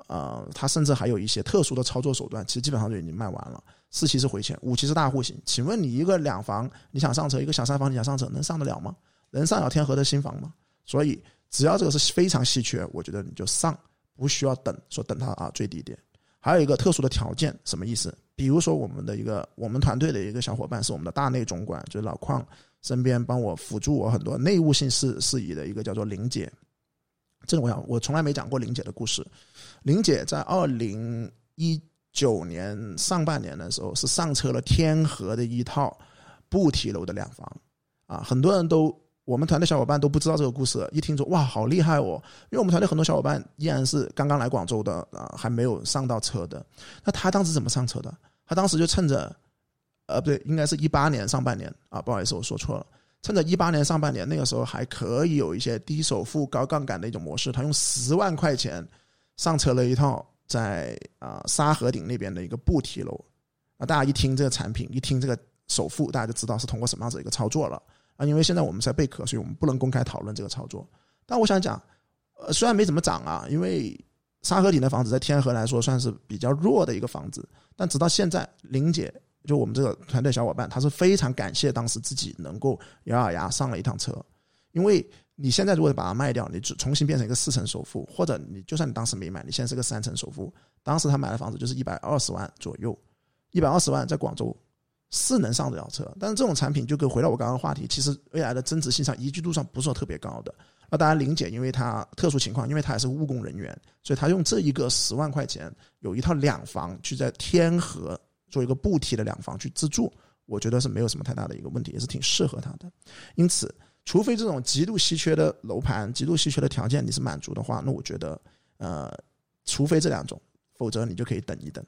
呃，他甚至还有一些特殊的操作手段，其实基本上就已经卖完了。四期是回迁，五期是大户型。请问你一个两房你想上车，一个小三房你想上车，能上得了吗？能上了天河的新房吗？所以只要这个是非常稀缺，我觉得你就上，不需要等，说等它啊最低点。还有一个特殊的条件，什么意思？比如说，我们的一个我们团队的一个小伙伴是我们的大内总管，就是老邝身边帮我辅助我很多内务性事事宜的一个叫做林姐。这个我想，我从来没讲过林姐的故事。林姐在二零一九年上半年的时候是上车了天河的一套不提楼的两房啊，很多人都。我们团队小伙伴都不知道这个故事，一听说哇，好厉害哦！因为我们团队很多小伙伴依然是刚刚来广州的啊，还没有上到车的。那他当时怎么上车的？他当时就趁着，呃，不对，应该是一八年上半年啊，不好意思，我说错了。趁着一八年上半年那个时候还可以有一些低首付、高杠杆的一种模式，他用十万块钱上车了一套在啊沙河顶那边的一个不提楼。啊，大家一听这个产品，一听这个首付，大家就知道是通过什么样子一个操作了。啊，因为现在我们在备课，所以我们不能公开讨论这个操作。但我想讲，呃，虽然没怎么涨啊，因为沙河顶的房子在天河来说算是比较弱的一个房子，但直到现在，玲姐就我们这个团队小伙伴，他是非常感谢当时自己能够咬咬牙上了一趟车，因为你现在如果把它卖掉，你只重新变成一个四成首付，或者你就算你当时没买，你现在是个三成首付，当时他买的房子就是一百二十万左右，一百二十万在广州是能上得了车，但是这种产品就跟回到我刚刚的话题，其实未来的增值性上宜居度上不是特别高的。那当然，林姐因为她特殊情况，因为她也是务工人员，所以她用这一个十万块钱有一套两房去在天河做一个步梯的两房去自住，我觉得是没有什么太大的一个问题，也是挺适合她的。因此，除非这种极度稀缺的楼盘、极度稀缺的条件你是满足的话，那我觉得，呃，除非这两种，否则你就可以等一等。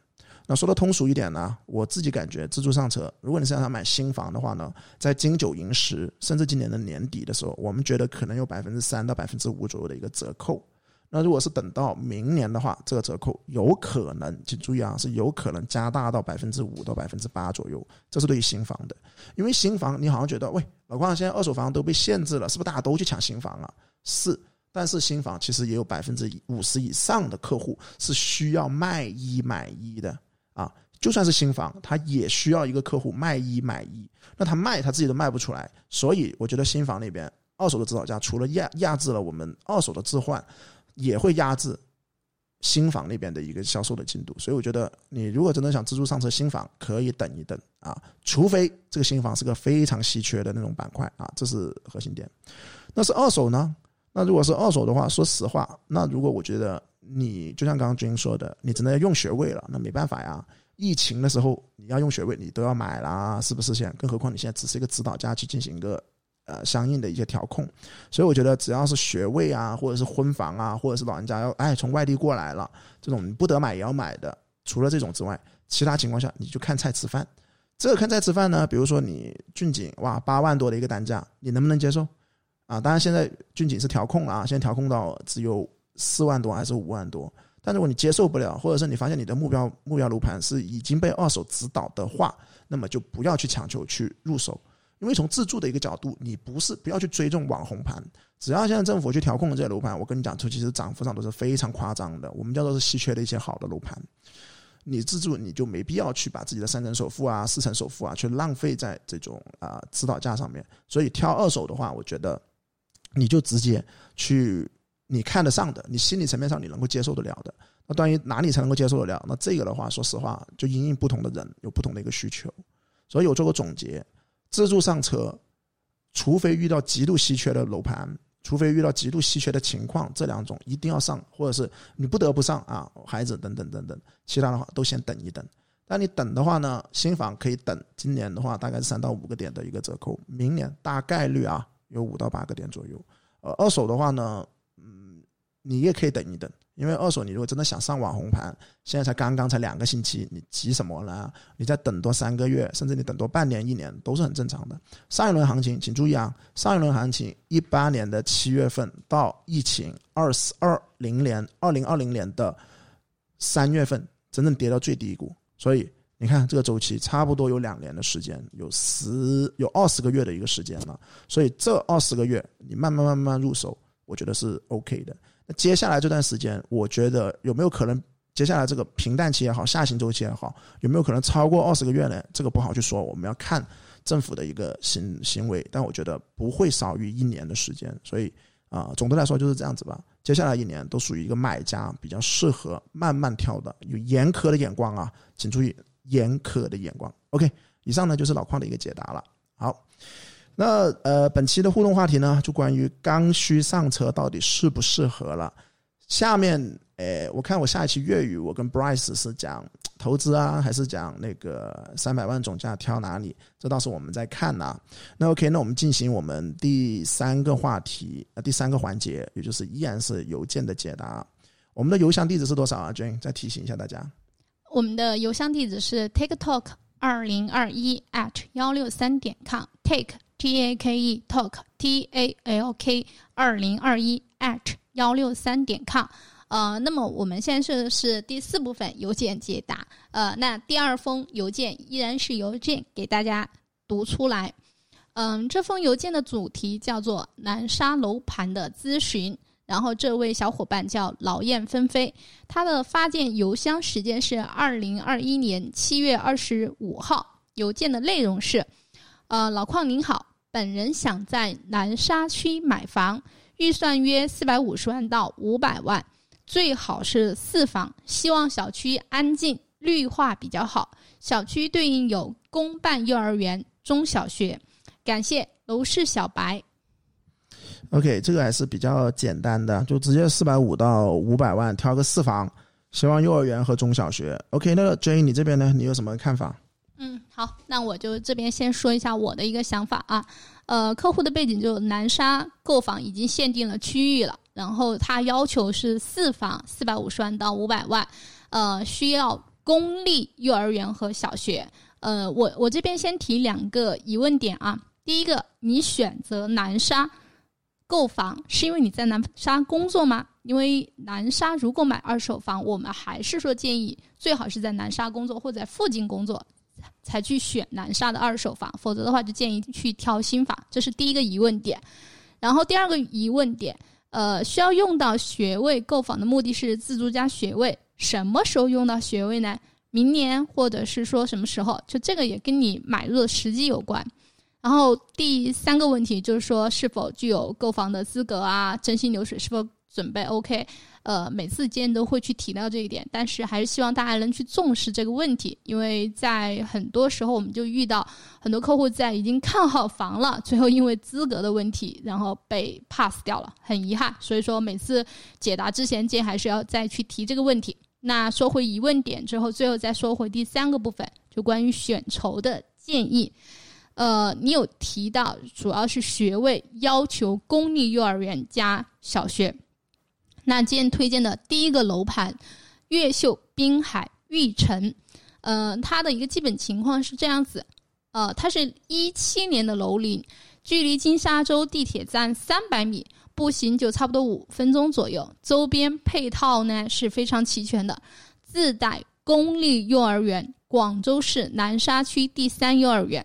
那说的通俗一点呢，我自己感觉自助上车，如果你是让他买新房的话呢，在金九银十，甚至今年的年底的时候，我们觉得可能有百分之三到百分之五左右的一个折扣。那如果是等到明年的话，这个折扣有可能，请注意啊，是有可能加大到百分之五到百分之八左右。这是对于新房的，因为新房你好像觉得，喂，老邝现在二手房都被限制了，是不是大家都去抢新房啊？是。但是新房其实也有百分之五十以上的客户是需要卖一买一的。啊，就算是新房，他也需要一个客户卖一买一，那他卖他自己都卖不出来，所以我觉得新房那边二手的指导价除了压压制了我们二手的置换，也会压制新房那边的一个销售的进度。所以我觉得你如果真的想自助上车新房，可以等一等啊，除非这个新房是个非常稀缺的那种板块啊，这是核心点。那是二手呢？那如果是二手的话，说实话，那如果我觉得。你就像刚刚军说的，你真的要用学位了，那没办法呀。疫情的时候你要用学位，你都要买啦，是不是？现，更何况你现在只是一个指导价去进行一个呃相应的一些调控。所以我觉得，只要是学位啊，或者是婚房啊，或者是老人家要哎从外地过来了，这种不得买也要买的，除了这种之外，其他情况下你就看菜吃饭。这个看菜吃饭呢，比如说你俊景哇八万多的一个单价，你能不能接受？啊，当然现在俊景是调控了啊，现在调控到只有。四万多还是五万多？但如果你接受不了，或者是你发现你的目标目标楼盘是已经被二手指导的话，那么就不要去强求去入手，因为从自住的一个角度，你不是不要去追这种网红盘。只要现在政府去调控的这些楼盘，我跟你讲，其实涨幅上都是非常夸张的。我们叫做是稀缺的一些好的楼盘，你自住你就没必要去把自己的三成首付啊、四成首付啊去浪费在这种啊指导价上面。所以挑二手的话，我觉得你就直接去。你看得上的，你心理层面上你能够接受得了的，那关于哪里才能够接受得了？那这个的话，说实话，就因应不同的人有不同的一个需求。所以我做个总结：自助上车，除非遇到极度稀缺的楼盘，除非遇到极度稀缺的情况，这两种一定要上，或者是你不得不上啊，孩子等等等等，其他的话都先等一等。但你等的话呢，新房可以等，今年的话大概是三到五个点的一个折扣，明年大概率啊有五到八个点左右。呃，二手的话呢？嗯你也可以等一等，因为二手你如果真的想上网红盘，现在才刚刚才两个星期，你急什么呢？你再等多三个月，甚至你等多半年、一年都是很正常的。上一轮行情，请注意啊，上一轮行情一八年的七月份到疫情二四二零年二零二零年的三月份，真正跌到最低谷。所以你看这个周期差不多有两年的时间，有十有二十个月的一个时间了。所以这二十个月你慢慢慢慢入手，我觉得是 OK 的。那接下来这段时间，我觉得有没有可能接下来这个平淡期也好，下行周期也好，有没有可能超过二十个月呢？这个不好去说，我们要看政府的一个行行为。但我觉得不会少于一年的时间。所以啊，总的来说就是这样子吧。接下来一年都属于一个买家比较适合慢慢挑的，有严苛的眼光啊，请注意严苛的眼光。OK，以上呢就是老邝的一个解答了。好。那呃，本期的互动话题呢，就关于刚需上车到底适不适合了。下面，诶，我看我下一期粤语，我跟 Bryce 是讲投资啊，还是讲那个三百万总价挑哪里？这倒是我们在看呐。那 OK，那我们进行我们第三个话题，呃，第三个环节，也就是依然是邮件的解答。我们的邮箱地址是多少啊？Jane，再提醒一下大家。我们的邮箱地址是 TakeTalk 二零二一 at 幺六三点 com，Take。t a k e talk t a l k 二零二一 at 幺六三点 com，呃，那么我们现在是是第四部分邮件解答，呃，那第二封邮件依然是邮件给大家读出来，嗯，这封邮件的主题叫做南沙楼盘的咨询，然后这位小伙伴叫劳燕纷飞，他的发件邮箱时间是二零二一年七月二十五号，邮件的内容是：呃，老邝您好，本人想在南沙区买房，预算约四百五十万到五百万，最好是四房，希望小区安静、绿化比较好，小区对应有公办幼儿园、中小学。感谢楼市小白。OK，这个还是比较简单的，就直接四百五到五百万，挑个四房，希望幼儿园和中小学。OK，那个 J，你这边呢？你有什么看法？嗯，好，那我就这边先说一下我的一个想法啊。呃，客户的背景就南沙购房已经限定了区域了，然后他要求是四房，四百五十万到五百万，呃，需要公立幼儿园和小学。呃，我我这边先提两个疑问点啊。第一个，你选择南沙购房是因为你在南沙工作吗？因为南沙如果买二手房，我们还是说建议最好是在南沙工作或者附近工作。才去选南沙的二手房，否则的话就建议去挑新房，这是第一个疑问点。然后第二个疑问点，呃，需要用到学位购房的目的是自住加学位，什么时候用到学位呢？明年或者是说什么时候？就这个也跟你买入的时机有关。然后第三个问题就是说，是否具有购房的资格啊？征信流水是否准备 OK？呃，每次今天都会去提到这一点，但是还是希望大家能去重视这个问题，因为在很多时候我们就遇到很多客户在已经看好房了，最后因为资格的问题，然后被 pass 掉了，很遗憾。所以说每次解答之前，建还是要再去提这个问题。那说回疑问点之后，最后再说回第三个部分，就关于选筹的建议。呃，你有提到主要是学位要求公立幼儿园加小学。那今天推荐的第一个楼盘，越秀滨海玉城，呃，它的一个基本情况是这样子，呃，它是一七年的楼龄，距离金沙洲地铁站三百米，步行就差不多五分钟左右，周边配套呢是非常齐全的，自带公立幼儿园，广州市南沙区第三幼儿园，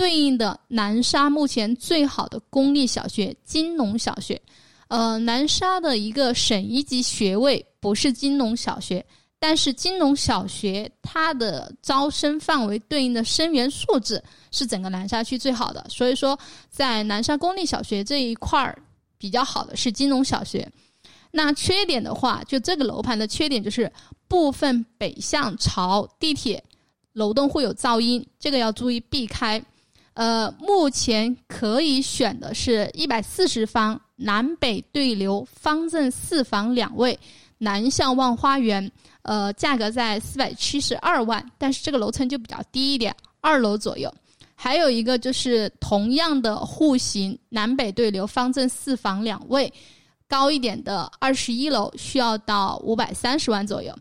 对应的南沙目前最好的公立小学金龙小学。呃，南沙的一个省一级学位不是金龙小学，但是金龙小学它的招生范围对应的生源素质是整个南沙区最好的，所以说在南沙公立小学这一块儿比较好的是金龙小学。那缺点的话，就这个楼盘的缺点就是部分北向朝地铁楼栋会有噪音，这个要注意避开。呃，目前可以选的是一百四十方南北对流方正四房两卫，南向望花园，呃，价格在四百七十二万，但是这个楼层就比较低一点，二楼左右。还有一个就是同样的户型，南北对流方正四房两卫，高一点的二十一楼需要到五百三十万左右。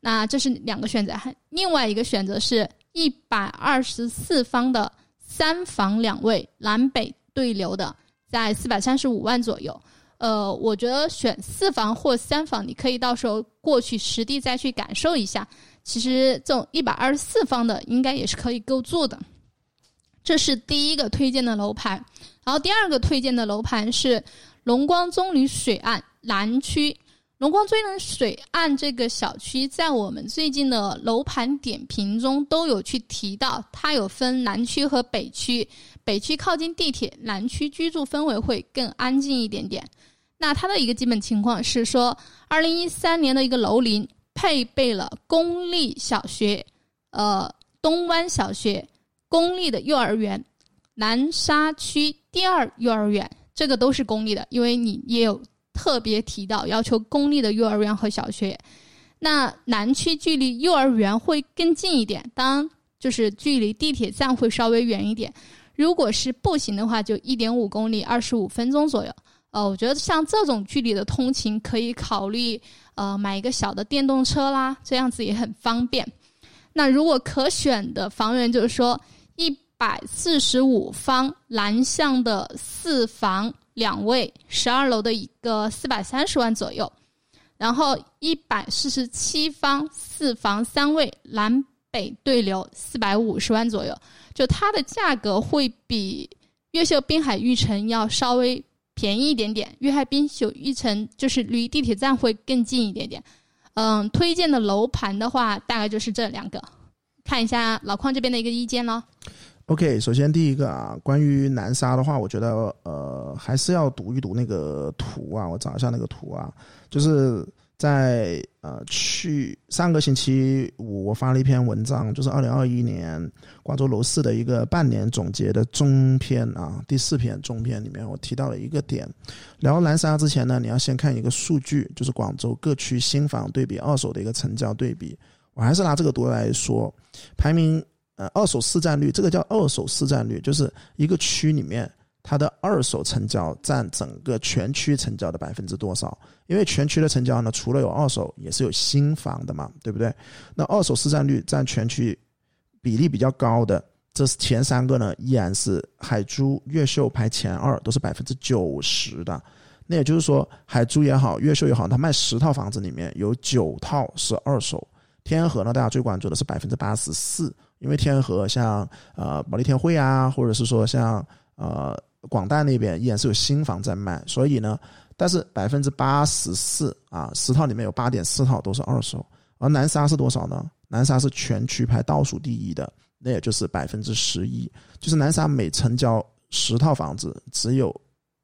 那这是两个选择，还另外一个选择是一百二十四方的。三房两卫，南北对流的，在四百三十五万左右。呃，我觉得选四房或三房，你可以到时候过去实地再去感受一下。其实这种一百二十四方的，应该也是可以够住的。这是第一个推荐的楼盘，然后第二个推荐的楼盘是龙光棕榈水岸南区。龙光追人水岸这个小区，在我们最近的楼盘点评中都有去提到，它有分南区和北区，北区靠近地铁，南区居住氛围会更安静一点点。那它的一个基本情况是说，二零一三年的一个楼龄配备了公立小学，呃，东湾小学，公立的幼儿园，南沙区第二幼儿园，这个都是公立的，因为你也有。特别提到要求公立的幼儿园和小学，那南区距离幼儿园会更近一点，当就是距离地铁站会稍微远一点。如果是步行的话，就一点五公里，二十五分钟左右。呃，我觉得像这种距离的通勤，可以考虑呃买一个小的电动车啦，这样子也很方便。那如果可选的房源，就是说一百四十五方南向的四房。两卫十二楼的一个四百三十万左右，然后一百四十七方四房三卫南北对流四百五十万左右，就它的价格会比越秀滨海玉城要稍微便宜一点点，粤海滨秀御城就是离地铁站会更近一点点。嗯，推荐的楼盘的话，大概就是这两个，看一下老邝这边的一个意见咯。OK，首先第一个啊，关于南沙的话，我觉得呃还是要读一读那个图啊，我找一下那个图啊，就是在呃去上个星期五我发了一篇文章，就是二零二一年广州楼市的一个半年总结的中篇啊，第四篇中篇里面我提到了一个点，聊南沙之前呢，你要先看一个数据，就是广州各区新房对比二手的一个成交对比，我还是拿这个图来说，排名。呃，二手市占率，这个叫二手市占率，就是一个区里面它的二手成交占整个全区成交的百分之多少？因为全区的成交呢，除了有二手，也是有新房的嘛，对不对？那二手市占率占全区比例比较高的，这是前三个呢，依然是海珠、越秀排前二，都是百分之九十的。那也就是说，海珠也好，越秀也好，它卖十套房子里面有九套是二手。天河呢，大家最关注的是百分之八十四。因为天河像呃保利天汇啊，或者是说像呃广大那边依然是有新房在卖，所以呢，但是百分之八十四啊十套里面有八点四套都是二手，而南沙是多少呢？南沙是全区排倒数第一的，那也就是百分之十一，就是南沙每成交十套房子只有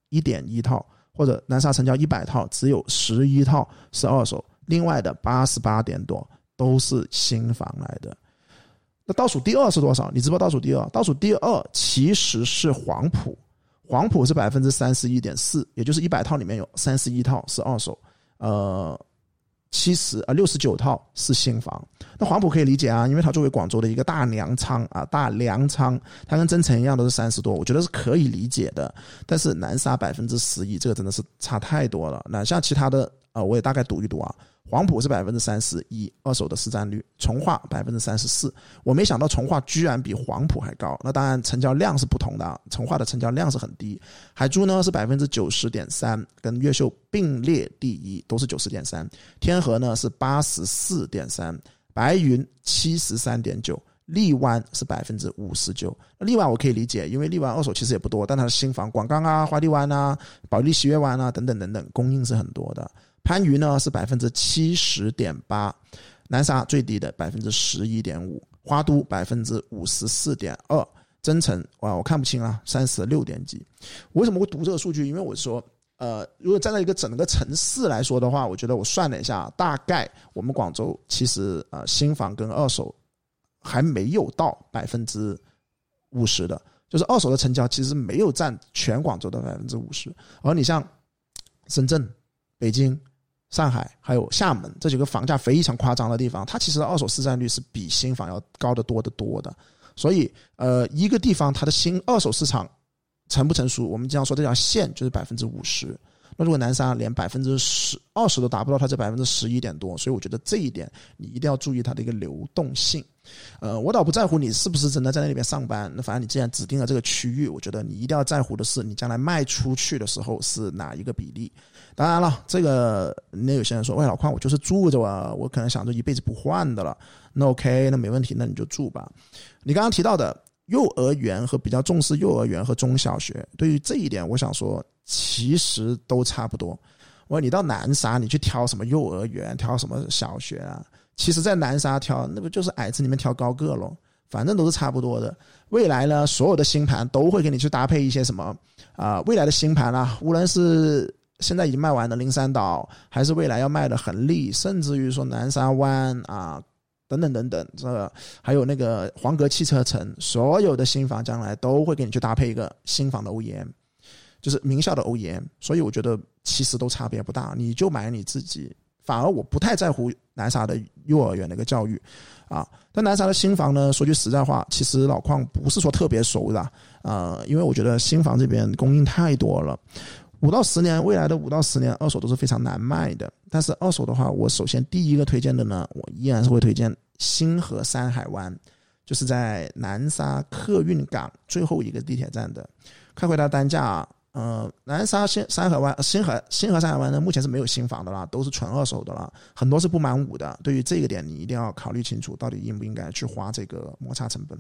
一点一套，或者南沙成交一百套只有十一套是二手，另外的八十八点多都是新房来的。那倒数第二是多少？你知不知道倒数第二？倒数第二其实是黄埔，黄埔是百分之三十一点四，也就是一百套里面有三十一套是二手，呃，七十啊六十九套是新房。那黄埔可以理解啊，因为它作为广州的一个大粮仓啊，大粮仓，它跟增城一样都是三十多，我觉得是可以理解的。但是南沙百分之十一，这个真的是差太多了。那像其他的啊，我也大概读一读啊。黄埔是百分之三十一二手的市占率，从化百分之三十四。我没想到从化居然比黄埔还高。那当然成交量是不同的啊，从化的成交量是很低。海珠呢是百分之九十点三，跟越秀并列第一，都是九十点三。天河呢是八十四点三，白云七十三点九，荔湾是百分之五十九。那荔湾我可以理解，因为荔湾二手其实也不多，但它的新房广钢啊、花地湾啊、保利喜悦湾啊等等等等，供应是很多的。番禺呢是百分之七十点八，南沙最低的百分之十一点五，花都百分之五十四点二，增城哇我看不清啊，三十六点几。为什么会读这个数据？因为我说，呃，如果站在一个整个城市来说的话，我觉得我算了一下，大概我们广州其实呃新房跟二手还没有到百分之五十的，就是二手的成交其实没有占全广州的百分之五十，而你像深圳、北京。上海还有厦门这几个房价非常夸张的地方，它其实二手市占率是比新房要高得多得多的。所以，呃，一个地方它的新二手市场成不成熟，我们经常说这条线就是百分之五十。那如果南沙连百分之十二十都达不到，它这百分之十一点多，所以我觉得这一点你一定要注意它的一个流动性。呃，我倒不在乎你是不是真的在那里边上班，那反正你既然指定了这个区域，我觉得你一定要在乎的是你将来卖出去的时候是哪一个比例。当然了，这个那有些人说，喂，老邝，我就是住着啊，我可能想着一辈子不换的了。那 OK，那没问题，那你就住吧。你刚刚提到的幼儿园和比较重视幼儿园和中小学，对于这一点，我想说，其实都差不多。我说你到南沙，你去挑什么幼儿园，挑什么小学啊？其实，在南沙挑，那不就是矮子里面挑高个喽？反正都是差不多的。未来呢，所有的新盘都会给你去搭配一些什么啊？未来的新盘啊，无论是现在已经卖完的灵山岛，还是未来要卖的恒利，甚至于说南沙湾啊，等等等等，这还有那个黄格汽车城，所有的新房将来都会给你去搭配一个新房的 OEM，就是名校的 OEM。所以我觉得其实都差别不大，你就买你自己。反而我不太在乎南沙的幼儿园的一个教育，啊，但南沙的新房呢，说句实在话，其实老邝不是说特别熟的，呃，因为我觉得新房这边供应太多了。五到十年，未来的五到十年，二手都是非常难卖的。但是二手的话，我首先第一个推荐的呢，我依然是会推荐星河山海湾，就是在南沙客运港最后一个地铁站的。看回它单价啊，呃，南沙新山海湾、星河星河山海湾呢，目前是没有新房的啦，都是纯二手的了，很多是不满五的。对于这个点，你一定要考虑清楚，到底应不应该去花这个摩擦成本。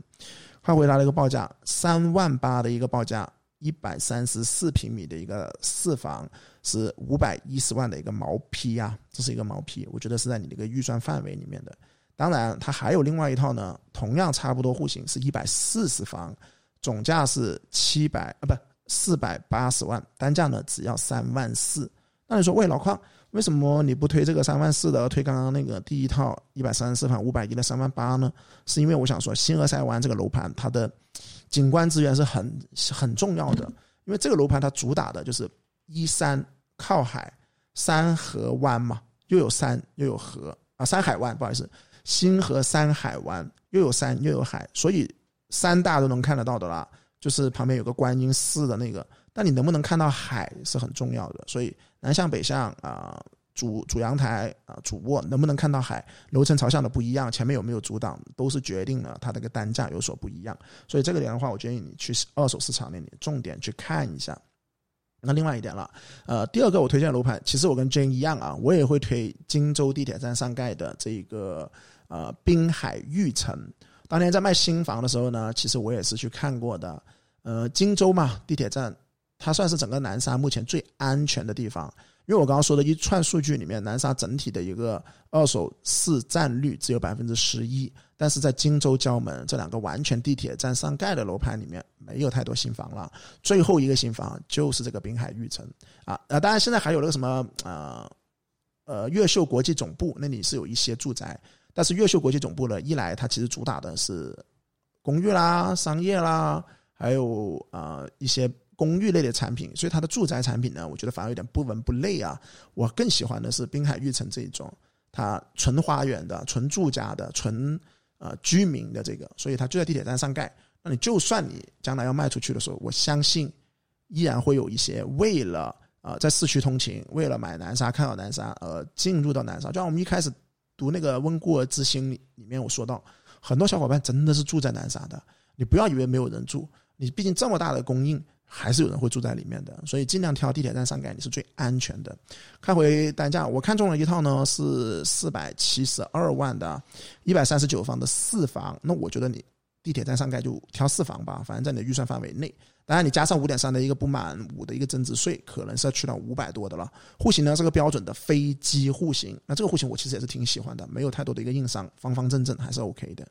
快回答的一个报价，三万八的一个报价。一百三十四平米的一个四房，是五百一十万的一个毛坯啊，这是一个毛坯，我觉得是在你的一个预算范围里面的。当然，它还有另外一套呢，同样差不多户型是一百四十房，总价是七百啊，不四百八十万，单价呢只要三万四。那你说，喂，老邝，为什么你不推这个三万四的，而推刚刚那个第一套一百三十四房五百一的三万八呢？是因为我想说，新俄塞湾这个楼盘它的景观资源是很很重要的，因为这个楼盘它主打的就是依山靠海，山河湾嘛，又有山又有河啊，山海湾，不好意思。星河山海湾又有山又有海，所以山大都能看得到的啦。就是旁边有个观音寺的那个，但你能不能看到海是很重要的。所以南向北向啊，主主阳台啊，主卧能不能看到海，楼层朝向的不一样，前面有没有阻挡，都是决定了它这个单价有所不一样。所以这个点的话，我建议你去二手市场那里重点去看一下。那另外一点了，呃，第二个我推荐楼盘，其实我跟 Jane 一样啊，我也会推荆州地铁站上盖的这个。呃，滨海御城，当年在卖新房的时候呢，其实我也是去看过的。呃，荆州嘛，地铁站，它算是整个南沙目前最安全的地方。因为我刚刚说的一串数据里面，南沙整体的一个二手市占率只有百分之十一，但是在荆州、交门这两个完全地铁站上盖的楼盘里面，没有太多新房了。最后一个新房就是这个滨海玉城啊，呃，当然现在还有那个什么呃呃越秀国际总部那里是有一些住宅。但是越秀国际总部呢，一来它其实主打的是公寓啦、商业啦，还有呃一些公寓类的产品，所以它的住宅产品呢，我觉得反而有点不伦不类啊。我更喜欢的是滨海玉城这一种，它纯花园的、纯住家的、纯呃居民的这个，所以它就在地铁站上盖。那你就算你将来要卖出去的时候，我相信依然会有一些为了啊在市区通勤，为了买南沙、看到南沙而进入到南沙，就像我们一开始。读那个温故而知新里里面，我说到很多小伙伴真的是住在南沙的。你不要以为没有人住，你毕竟这么大的供应，还是有人会住在里面的。所以尽量挑地铁站上盖，你是最安全的。看回单价，我看中了一套呢，是四百七十二万的，一百三十九房的四房。那我觉得你地铁站上盖就挑四房吧，反正在你的预算范围内。当然，你加上五点三的一个不满五的一个增值税，可能是要去到五百多的了。户型呢是个标准的飞机户型，那这个户型我其实也是挺喜欢的，没有太多的一个硬伤，方方正正还是 OK 的，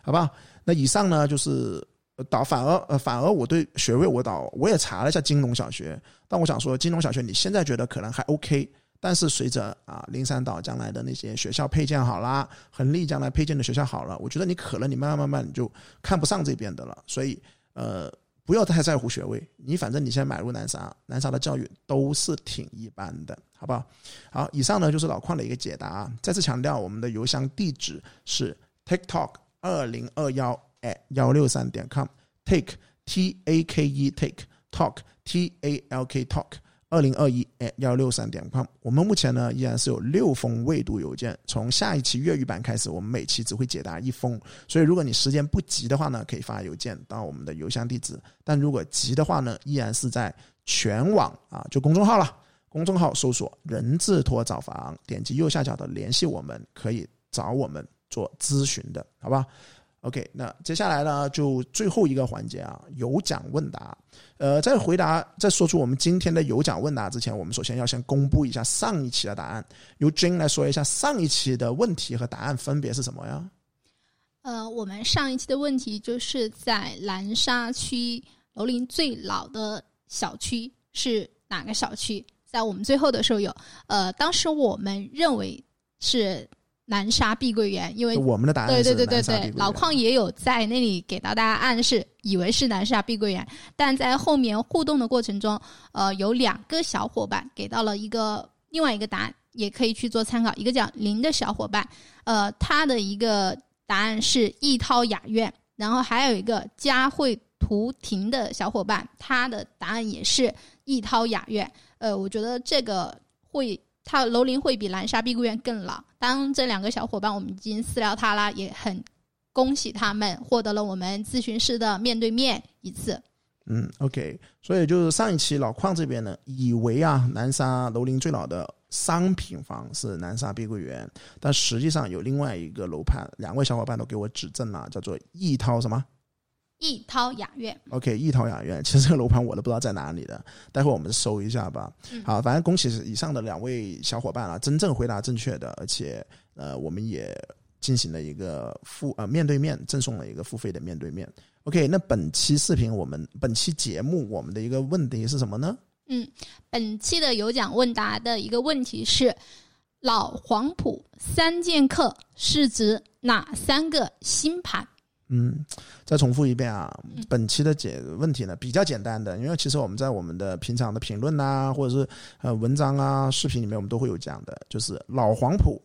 好吧？那以上呢就是导，反而呃反而我对学位我导我也查了一下金融小学，但我想说金融小学你现在觉得可能还 OK，但是随着啊灵山岛将来的那些学校配建好啦，恒利将来配建的学校好了，我觉得你可能你慢慢慢慢你就看不上这边的了，所以呃。不要太在乎学位，你反正你现在买入南沙，南沙的教育都是挺一般的，好不好？好，以上呢就是老邝的一个解答。再次强调，我们的邮箱地址是 TikTok 二零二幺 at 幺六三点 com，Take T A K E Take Talk T A L K Talk。二零二一 at 幺六三点 com，我们目前呢依然是有六封未读邮件。从下一期粤语版开始，我们每期只会解答一封。所以如果你时间不急的话呢，可以发邮件到我们的邮箱地址。但如果急的话呢，依然是在全网啊，就公众号了。公众号搜索“人字拖找房”，点击右下角的联系我们，可以找我们做咨询的，好吧？OK，那接下来呢，就最后一个环节啊，有奖问答。呃，在回答、在说出我们今天的有奖问答之前，我们首先要先公布一下上一期的答案。由 Jane 来说一下上一期的问题和答案分别是什么呀？呃，我们上一期的问题就是在南沙区楼龄最老的小区是哪个小区？在我们最后的时候有，呃，当时我们认为是。南沙碧桂园，因为我们的答案对对对对对，老邝也有在那里给到大家暗示，以为是南沙碧桂园，但在后面互动的过程中，呃，有两个小伙伴给到了一个另外一个答案，也可以去做参考。一个叫林的小伙伴，呃，他的一个答案是易涛雅苑，然后还有一个佳慧图婷的小伙伴，他的答案也是易涛雅苑。呃，我觉得这个会。它楼龄会比蓝沙碧桂园更老。当这两个小伙伴，我们已经私聊他啦，也很恭喜他们获得了我们咨询师的面对面一次。嗯，OK，所以就是上一期老邝这边呢，以为啊南沙楼龄最老的商品房是南沙碧桂园，但实际上有另外一个楼盘，两位小伙伴都给我指正了，叫做易涛什么？益涛雅苑。OK，逸涛雅苑，其实这个楼盘我都不知道在哪里的，待会儿我们搜一下吧。嗯好，反正恭喜以上的两位小伙伴啊，真正回答正确的，而且呃，我们也进行了一个付呃面对面赠送了一个付费的面对面。OK，那本期视频我们本期节目我们的一个问题是什么呢？嗯本期的有奖问答的一个问题是：老黄埔三剑客是指哪三个新盘？嗯，再重复一遍啊嗯，本期的解问题呢比较简单的，因为其实我们在我们的平常的评论呐，或者是呃文章啊、视频里面，我们都会有讲的，就是老黄埔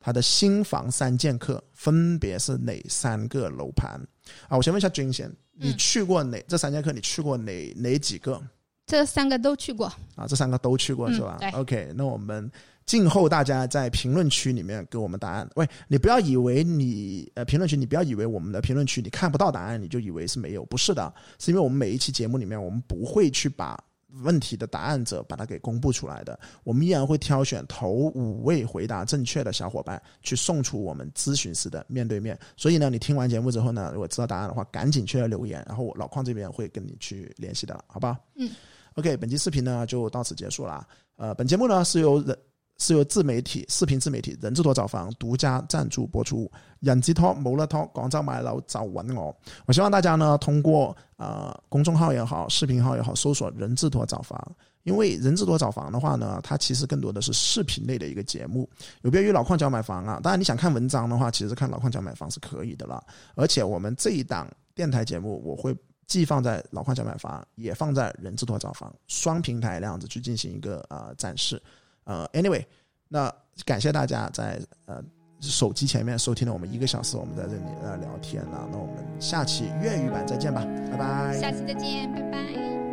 它的新房三剑客分别是哪三个楼盘啊？我先问一下君贤，你嗯去过哪、这三剑客？你去过哪哪几个这三个都去过。啊？这三个都去过嗯是吧、对 o k 那我们静候大家在评论区里面给我们答案。喂，你不要以为你呃评论区，你不要以为我们的评论区你看不到答案，你就以为是没有，不是的，是因为我们每一期节目里面，我们不会去把问题的答案者把它给公布出来的，我们依然会挑选头五位回答正确的小伙伴去送出我们咨询师的面对面。所以呢，你听完节目之后呢，如果知道答案的话，赶紧去留言，然后我老邝这边会跟你去联系的，好吧？嗯。OK，本期视频呢就到此结束了。呃，本节目呢是由人 是由自媒体视频自媒体人字拖找房独家赞助播出。人之托冇得托，广州買樓就揾我。我希望大家呢通过呃公众号也好，视频号也好，搜索“人字拖找房”。因为人字拖找房的话呢，它其实更多的是视频类的一个节目，有别于老邝講買房啊。当然你想看文章的话，其实看老邝講買房是可以的啦。而且我们这一档电台节目，我会既放在老邝講買房，也放在人字拖找房，双平台那样子去进行一个呃展示。呃，anyway，那感谢大家在呃手机前面收听了我们一个小时，我们在这里呃聊天啊。那我们下期粤语版再见吧，拜拜。下期再见，拜拜。